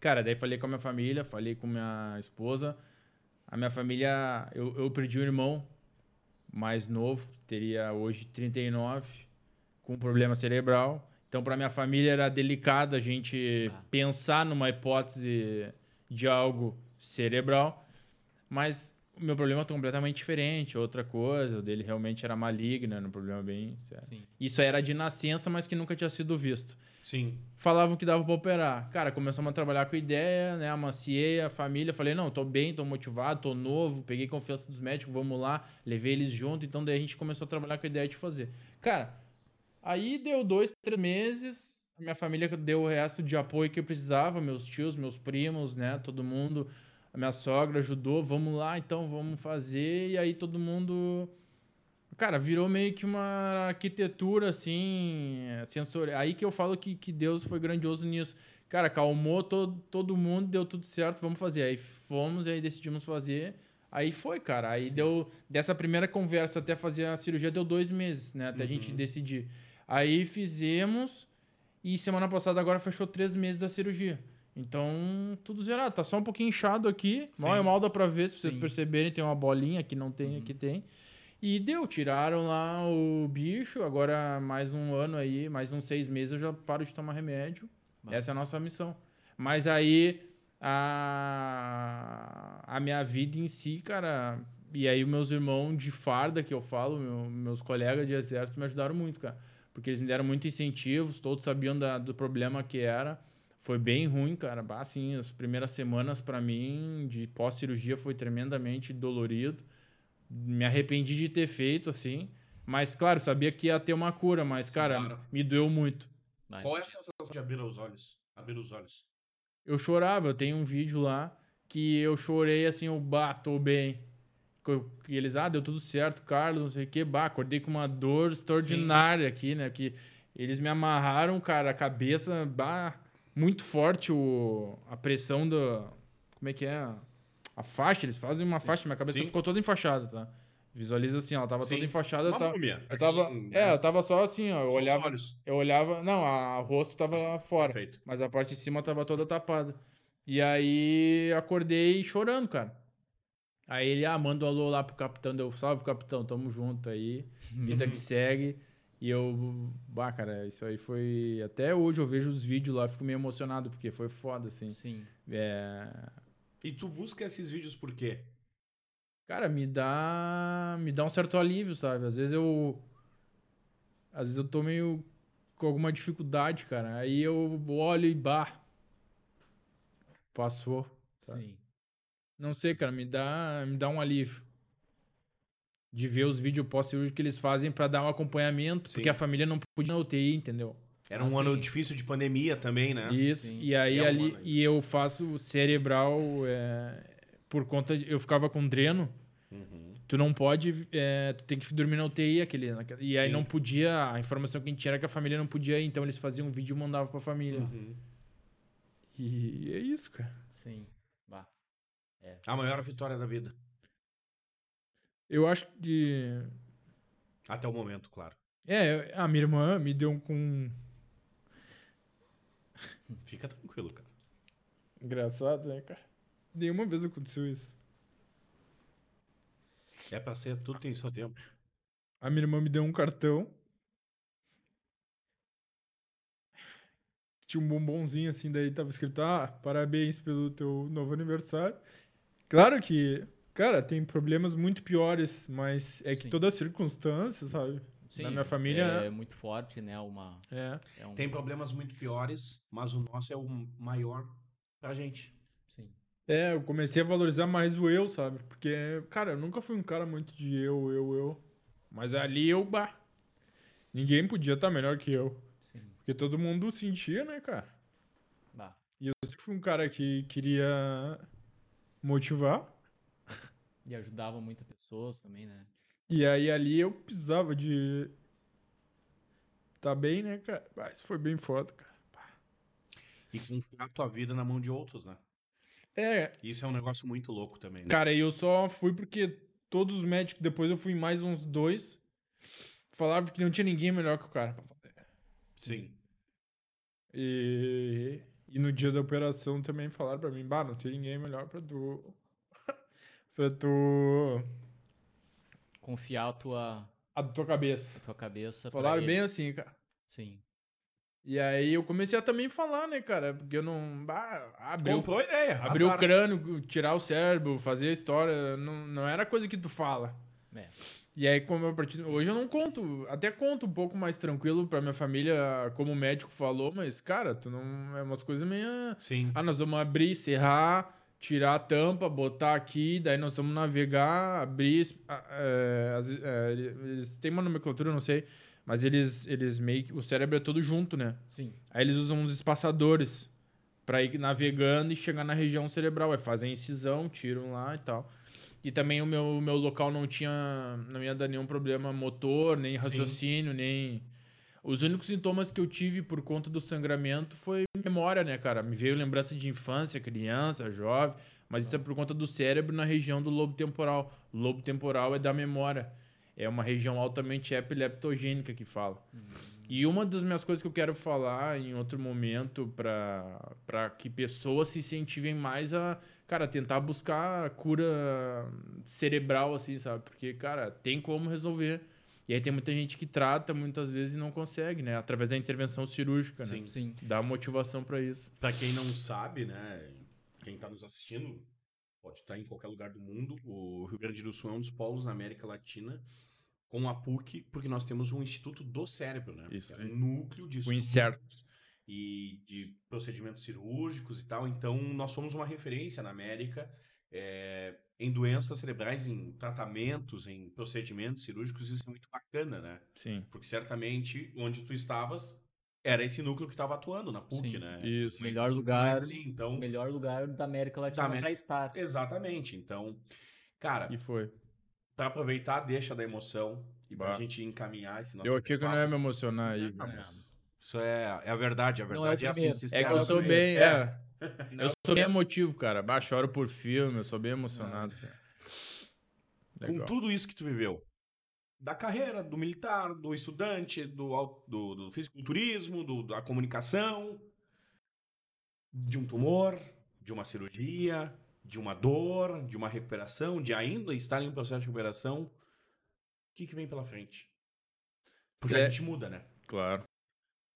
Cara, daí falei com a minha família, falei com minha esposa. A minha família, eu, eu perdi um irmão mais novo, teria hoje 39, com problema cerebral. Então, para minha família era delicado a gente Ah. pensar numa hipótese de algo cerebral, mas o meu problema é completamente diferente, outra coisa. O dele realmente era maligno, era um problema bem. Isso era de nascença, mas que nunca tinha sido visto Sim. falavam que dava pra operar. Cara, começamos a trabalhar com ideia, né? Amaciei a família. Falei, não, tô bem, tô motivado, tô novo. Peguei confiança dos médicos, vamos lá. Levei eles junto. Então, daí a gente começou a trabalhar com a ideia de fazer. Cara, aí deu dois, três meses. A minha família deu o resto de apoio que eu precisava. Meus tios, meus primos, né? Todo mundo. A minha sogra ajudou. Vamos lá, então, vamos fazer. E aí todo mundo... Cara, virou meio que uma arquitetura, assim, sensorial. Aí que eu falo que, que Deus foi grandioso nisso. Cara, calmou todo, todo mundo, deu tudo certo, vamos fazer. Aí fomos, e aí decidimos fazer. Aí foi, cara. Aí deu. Dessa primeira conversa até fazer a cirurgia, deu dois meses, né? Até a gente decidir. Aí fizemos, e semana passada agora fechou três meses da cirurgia. Então, tudo zerado. Tá só um pouquinho inchado aqui. Mal é mal dá pra ver, se vocês Sim. perceberem. Tem uma bolinha, aqui não tem, aqui tem. E deu, tiraram lá o bicho. Agora, mais um ano aí, mais uns seis meses, eu já paro de tomar remédio. Bah. Essa é a nossa missão. Mas aí, a, a minha vida em si, cara. E aí, os meus irmãos de farda, que eu falo, meu- meus colegas de exército, me ajudaram muito, cara. Porque eles me deram muito incentivos, todos sabiam da- do problema que era. Foi bem ruim, cara. Assim, as primeiras semanas para mim de pós-cirurgia foi tremendamente dolorido. Me arrependi de ter feito, assim. Mas, claro, sabia que ia ter uma cura, mas, Sim, cara, claro. me doeu muito. Qual é a sensação de abrir os olhos? Abrir os olhos. Eu chorava, eu tenho um vídeo lá que eu chorei assim, eu bah, tô bem. Que eles, ah, deu tudo certo, Carlos, não sei o que, bah, acordei com uma dor extraordinária aqui, né? Que eles me amarraram, cara, a cabeça, bah, muito forte o, a pressão da. Como é que é? A faixa, eles fazem uma faixa, minha cabeça Sim. ficou toda enfaixada, tá? Visualiza assim, ela tava Sim. toda enfaixada. Uma tava, múmia. eu tava, é, eu tava só assim, ó, eu olhava, eu olhava, não, a, o rosto tava fora. Perfeito. Mas a parte de cima tava toda tapada. E aí acordei chorando, cara. Aí ele, ah, manda um alô lá pro capitão. Deu, salve, capitão, tamo junto aí. Vida que segue. E eu, bah, cara, isso aí foi. Até hoje eu vejo os vídeos lá, fico meio emocionado, porque foi foda, assim. Sim. É... E tu busca esses vídeos por quê? Cara, me dá. Me dá um certo alívio, sabe? Às vezes eu. Às vezes eu tô meio com alguma dificuldade, cara. Aí eu olho e bah. Passou. Sabe? Sim. Não sei, cara, me dá, me dá um alívio. De ver os vídeos pós-cirúrgicos que eles fazem pra dar um acompanhamento, Sim. porque a família não podia ir na UTI, entendeu? Era um ano sim. difícil de pandemia também, né? Isso. Sim. E aí E é um ali ano e eu faço cerebral é, por conta de, eu ficava com dreno Uhum. tu não pode, é, tu tem que dormir na UTI, aquele, e aí Sim. não podia, a informação que a gente tinha era que a família não podia ir, então eles faziam um vídeo e mandavam pra família. Uhum. E é isso, cara. Sim. Bah. A maior vitória da vida. Eu acho que. Até o momento, claro. É, a minha irmã me deu um com. Fica tranquilo, cara. Engraçado, né, cara? Nenhuma vez aconteceu isso. É pra ser, tudo tem seu tempo. A minha irmã me deu um cartão. Tinha um bombonzinho assim, daí tava escrito: Ah, parabéns pelo teu novo aniversário. Claro que, cara, tem problemas muito piores, mas é que Sim. toda circunstância, sabe? Sim, Na minha família- É muito forte, né? Uma, É. é um, Tem problemas muito piores, mas o nosso é o maior pra gente. Sim. É, eu comecei a valorizar mais o eu, sabe? Porque, cara, eu nunca fui um cara muito de eu, eu, eu. Mas ali eu, bah. Ninguém podia estar melhor que eu. Sim. Porque todo mundo sentia, né, cara? Bah. E eu sempre fui um cara que queria motivar. E ajudava muitas pessoas também, né? E aí ali eu precisava de. Tá bem, né, cara? Ah, isso foi bem foda, cara. E confiar a tua vida na mão de outros, né? É, Isso é um negócio muito louco também, né? cara, e eu só fui porque todos os médicos, depois eu fui em mais uns dois, falavam que não tinha ninguém melhor que o cara. Sim. E, e no dia da operação também falaram pra mim, bah, não tem ninguém melhor pra tu. Pra tu. Confiar a tua, A tua cabeça. a tua cabeça. Falaram bem assim, cara. Sim. E aí eu comecei a também falar, né, cara? Porque eu não. Bah, abri o, Comprou a ideia. abrir o crânio, tirar o cérebro, fazer a história. Não, não era coisa que tu fala. É. E aí, como eu parti... hoje eu não conto, até conto um pouco mais tranquilo pra minha família, como o médico falou, mas, cara, tu não. É umas coisas meio. Sim. Ah, nós vamos abrir, serrar, tirar a tampa, botar aqui, daí nós vamos navegar, abrir. é, as- é, eles têm uma nomenclatura, não sei, mas eles, eles meio que. O cérebro é todo junto, né? Sim. Aí eles usam uns espaçadores pra ir navegando e chegar na região cerebral. Aí fazem incisão, tiram lá e tal. E também o meu, o meu local não tinha. Não ia dar nenhum problema motor, nem raciocínio, nem. Os únicos sintomas que eu tive por conta do sangramento foi memória, né, cara? Me veio lembrança de infância, criança, jovem. Mas isso é por conta do cérebro na região do lobo temporal. O lobo temporal é da memória. É uma região altamente epileptogênica que fala. E uma das minhas coisas que eu quero falar em outro momento para que pessoas se incentivem mais a, cara, tentar buscar cura cerebral, assim, sabe? Porque, cara, tem como resolver. E aí tem muita gente que trata muitas vezes e não consegue, né? Através da intervenção cirúrgica, né? Sim. Sim. Dá motivação para isso. Pra quem não sabe, né? Quem tá nos assistindo, pode estar em qualquer lugar do mundo. O Rio Grande do Sul é um dos polos na América Latina com a PUC, porque nós temos um Instituto do Cérebro, né? Isso É aí. um núcleo de O estudo incerto. e de procedimentos cirúrgicos e tal. Então, nós somos uma referência na América é, em doenças cerebrais, em tratamentos, em procedimentos cirúrgicos. Isso é muito bacana, né? Sim. Porque certamente onde tu estavas era esse núcleo que estava atuando na PUC, Sim, né? isso. Melhor lugar, Ali, Então, o melhor lugar da América Latina pra estar. exatamente. Então, cara, E foi. pra aproveitar, deixa da emoção e pra Bah. gente encaminhar esse nosso Eu achei que eu não ia me papo. emocionar aí. Mas Isso é, é a verdade, a Não é verdade é, assim, É que eu sou bem. É. É. Eu sou bem emotivo, cara. Bah, choro por filme, eu sou bem emocionado. assim. Com Legal. tudo isso que tu viveu, da carreira, do militar, do estudante, do, do, do fisiculturismo, do, da comunicação, de um tumor, de uma cirurgia, de uma dor, de uma recuperação, de ainda estar em um processo de recuperação, o que, que vem pela frente? Porque É. a gente muda, né? Claro.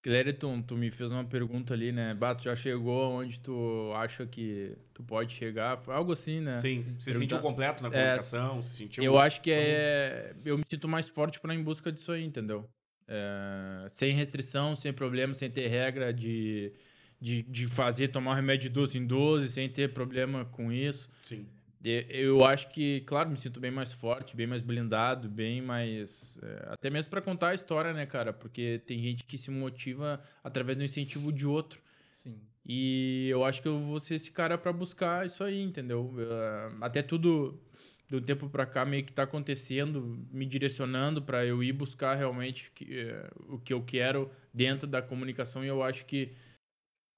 Clériton, tu me fez uma pergunta ali, né? Bah, tu já chegou onde tu acha que tu pode chegar? Foi algo assim, né? Sim, se sentiu completo na É, comunicação, se sentiu... Eu acho que é. Eu me sinto mais forte pra ir em busca disso aí, entendeu? É, Sem restrição, sem problema, sem ter regra de, de, de fazer, tomar um remédio de 12 em 12, sem ter problema com isso. Sim. Eu acho que, claro, me sinto bem mais forte, bem mais blindado, bem mais. é, até mesmo pra contar a história, né, cara? Porque tem gente que se motiva através do incentivo de outro. Sim. E eu acho que eu vou ser esse cara pra buscar isso aí, entendeu? Eh, Até tudo um tempo para cá meio que tá acontecendo, me direcionando para eu ir buscar realmente eh, o que eu quero dentro da comunicação e eu acho que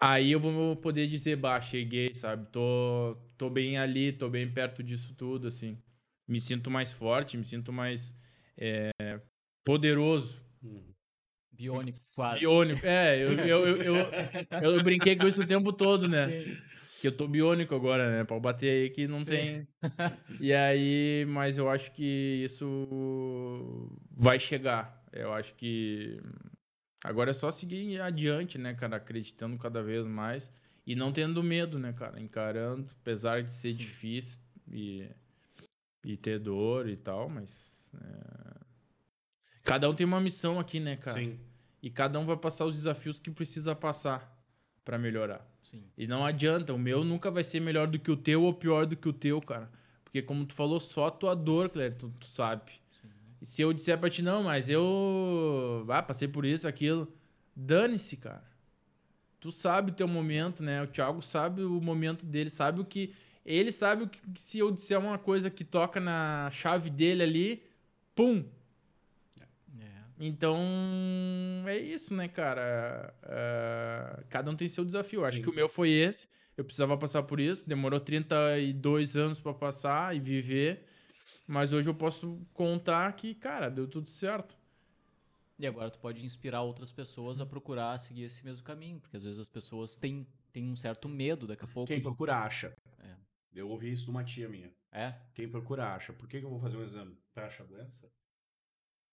aí eu vou poder dizer, bah, cheguei, sabe? Tô, tô bem ali, tô bem perto disso tudo, assim. Me sinto mais forte, me sinto mais é, poderoso. Biônico, quase. Biônico, é, eu, eu, eu, eu, eu brinquei com isso o tempo todo, né? Sim. Que eu tô biônico agora, né? Pra bater aí que não Sim. tem. E aí, mas eu acho que isso vai chegar. Eu acho que agora é só seguir adiante, né, cara? Acreditando cada vez mais e não tendo medo, né, cara? Encarando, apesar de ser Sim. difícil e, e ter dor e tal, mas. é, Cada um tem uma missão aqui, né, cara? Sim. E cada um vai passar os desafios que precisa passar pra melhorar. Sim. E não adianta, o meu nunca vai ser melhor do que o teu ou pior do que o teu, cara. Porque como tu falou, só a tua dor, Claire, tu, tu sabe. Sim. E se eu disser pra ti, não, mas eu ah, passei por isso, aquilo, dane-se, cara. Tu sabe o teu momento, né? O Thiago sabe o momento dele, sabe o que... Ele sabe o que se eu disser uma coisa que toca na chave dele ali, pum, É. então, é isso, né, cara? É, cada um tem seu desafio. Acho Sim. que o meu foi esse. Eu precisava passar por isso. Demorou 32 anos pra passar e viver. Mas hoje eu posso contar que, cara, deu tudo certo. E agora tu pode inspirar outras pessoas a procurar seguir esse mesmo caminho, porque às vezes as pessoas têm, têm um certo medo daqui a pouco. Quem procura acha. É. Eu ouvi isso de uma tia minha. É? Quem procura acha. Por que, que eu vou fazer um exame? Pra achar doença?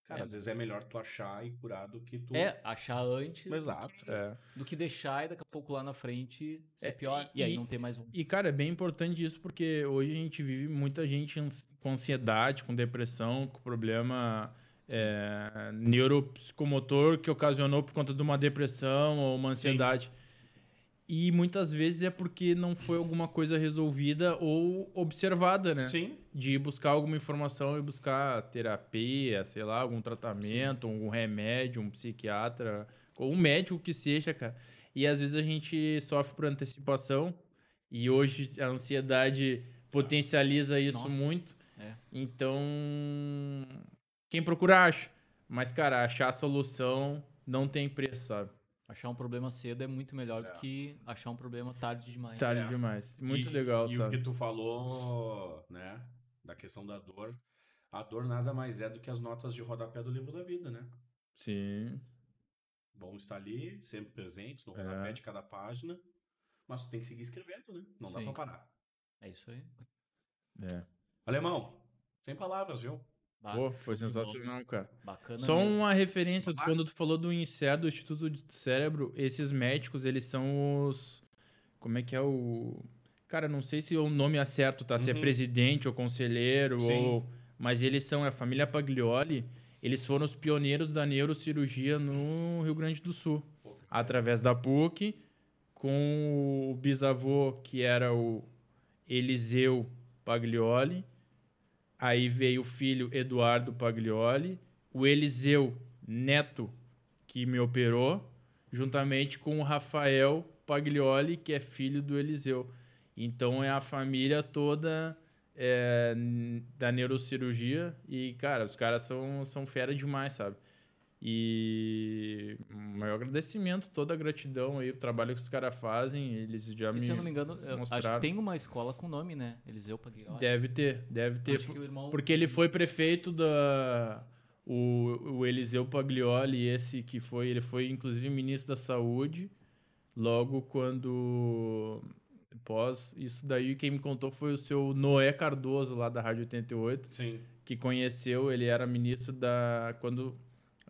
Cara, É, às vezes é melhor tu achar e curar do que tu. É, achar antes Exato. É. do que deixar e daqui a pouco lá na frente ser É, pior. e- E, aí não tem mais um. E, cara, é bem importante isso porque hoje a gente vive muita gente com ansiedade, com depressão, com problema é, neuropsicomotor que ocasionou por conta de uma depressão ou uma ansiedade. E muitas vezes é porque não foi alguma coisa resolvida ou observada, né? Sim. De buscar alguma informação e buscar terapia, sei lá, algum tratamento, algum remédio, um psiquiatra, ou um médico que seja, cara. E às vezes a gente sofre por antecipação e hoje a ansiedade potencializa isso Nossa, muito. é. Então, quem procura acha. Mas, cara, achar a solução não tem preço, sabe? Achar um problema cedo é muito melhor É. do que achar um problema tarde demais. Tarde É. demais. Muito E- legal, E o sabe? que tu falou, né, da questão da dor. A dor nada mais é do que as notas de rodapé do livro da vida, né? Sim. Vão estar ali, sempre presentes, no É. rodapé de cada página. Mas tu tem que seguir escrevendo, né? Não dá Sim. pra parar. É isso aí. É. Alemão, sem palavras, viu? Bah, Pô, foi sensacional, cara. Bacana Só mesmo. uma referência, Vai. quando tu falou do INSER, do Instituto do Cérebro, esses médicos, eles são os... Como é que é o... Cara, não sei se o nome é certo, tá? Se é Uhum. presidente ou conselheiro, Sim. ou... Mas eles são, é a família Paglioli, eles foram os pioneiros da neurocirurgia no Rio Grande do Sul. Pô, Através da PUC, com o bisavô, que era o Eliseu Paglioli. Aí veio o filho Eduardo Paglioli, o Eliseu Neto, que me operou, juntamente com o Rafael Paglioli, que é filho do Eliseu. Então é a família toda é, da neurocirurgia e, cara, os caras são, são fera demais, sabe? E maior agradecimento, toda a gratidão aí, o trabalho que os caras fazem, eles já E me... se eu não me engano, eu acho mostraram. que tem uma escola com nome, né? Eliseu Paglioli. Deve ter, deve ter. Acho que o irmão... Porque ele foi prefeito da. O, o Eliseu Paglioli, esse que foi. Ele foi, inclusive, ministro da Saúde. Logo quando. Pós isso daí, quem me contou foi o seu Noé Cardoso, lá da Rádio 88, Sim. que conheceu, ele era ministro da. Quando.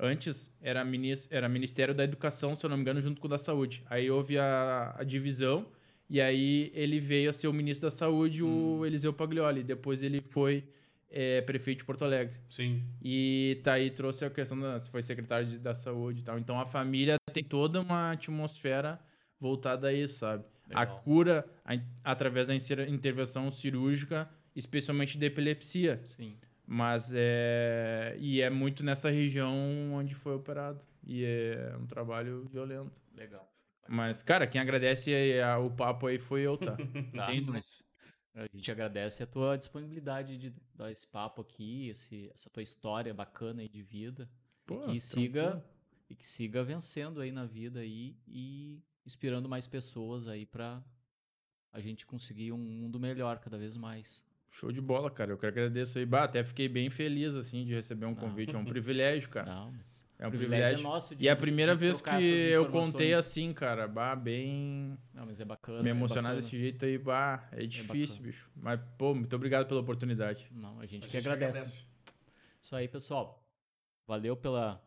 Antes era, ministro, era Ministério da Educação, se eu não me engano, junto com o da Saúde. Aí houve a, a divisão, e aí ele veio a ser o ministro da Saúde, o Eliseu Paglioli. Depois ele foi é, prefeito de Porto Alegre. Sim. E tá aí trouxe a questão da foi secretário de- da saúde e tal. Então a família tem toda uma atmosfera voltada a isso, sabe? A Legal. cura a através da intervenção cirúrgica, especialmente da epilepsia. Sim. Mas é e é muito nessa região onde foi operado. E é um trabalho violento. Legal. Mas, cara, quem agradece aí a- o papo aí foi eu, tá? Tá, Quem- mas A gente agradece a tua disponibilidade de dar esse papo aqui, esse, essa tua história bacana aí de vida. Pô, e que tranquilo. siga e que siga vencendo aí na vida aí e inspirando mais pessoas aí pra a gente conseguir um mundo melhor cada vez mais. Show de bola, cara. Eu que agradeço aí. Bah, até fiquei bem feliz, assim, de receber um Não. convite. É um privilégio, cara. Não, mas É um o privilégio. é nosso de- E é a primeira vez que eu contei assim, cara. Bah, bem. Não, mas é bacana. Me é emocionar bacana. desse jeito aí, bah, é difícil, bacana. bicho. Mas, pô, muito obrigado pela oportunidade. Não, a gente A que gente agradece. Isso aí, pessoal. Valeu pela,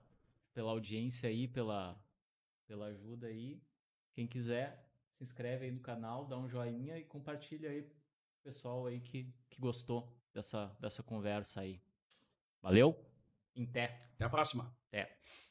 pela audiência aí, pela, pela ajuda aí. Quem quiser, se inscreve aí no canal, dá um joinha e compartilha aí pessoal aí que, que gostou dessa, dessa conversa aí. Valeu? Em té. Até a próxima. Até.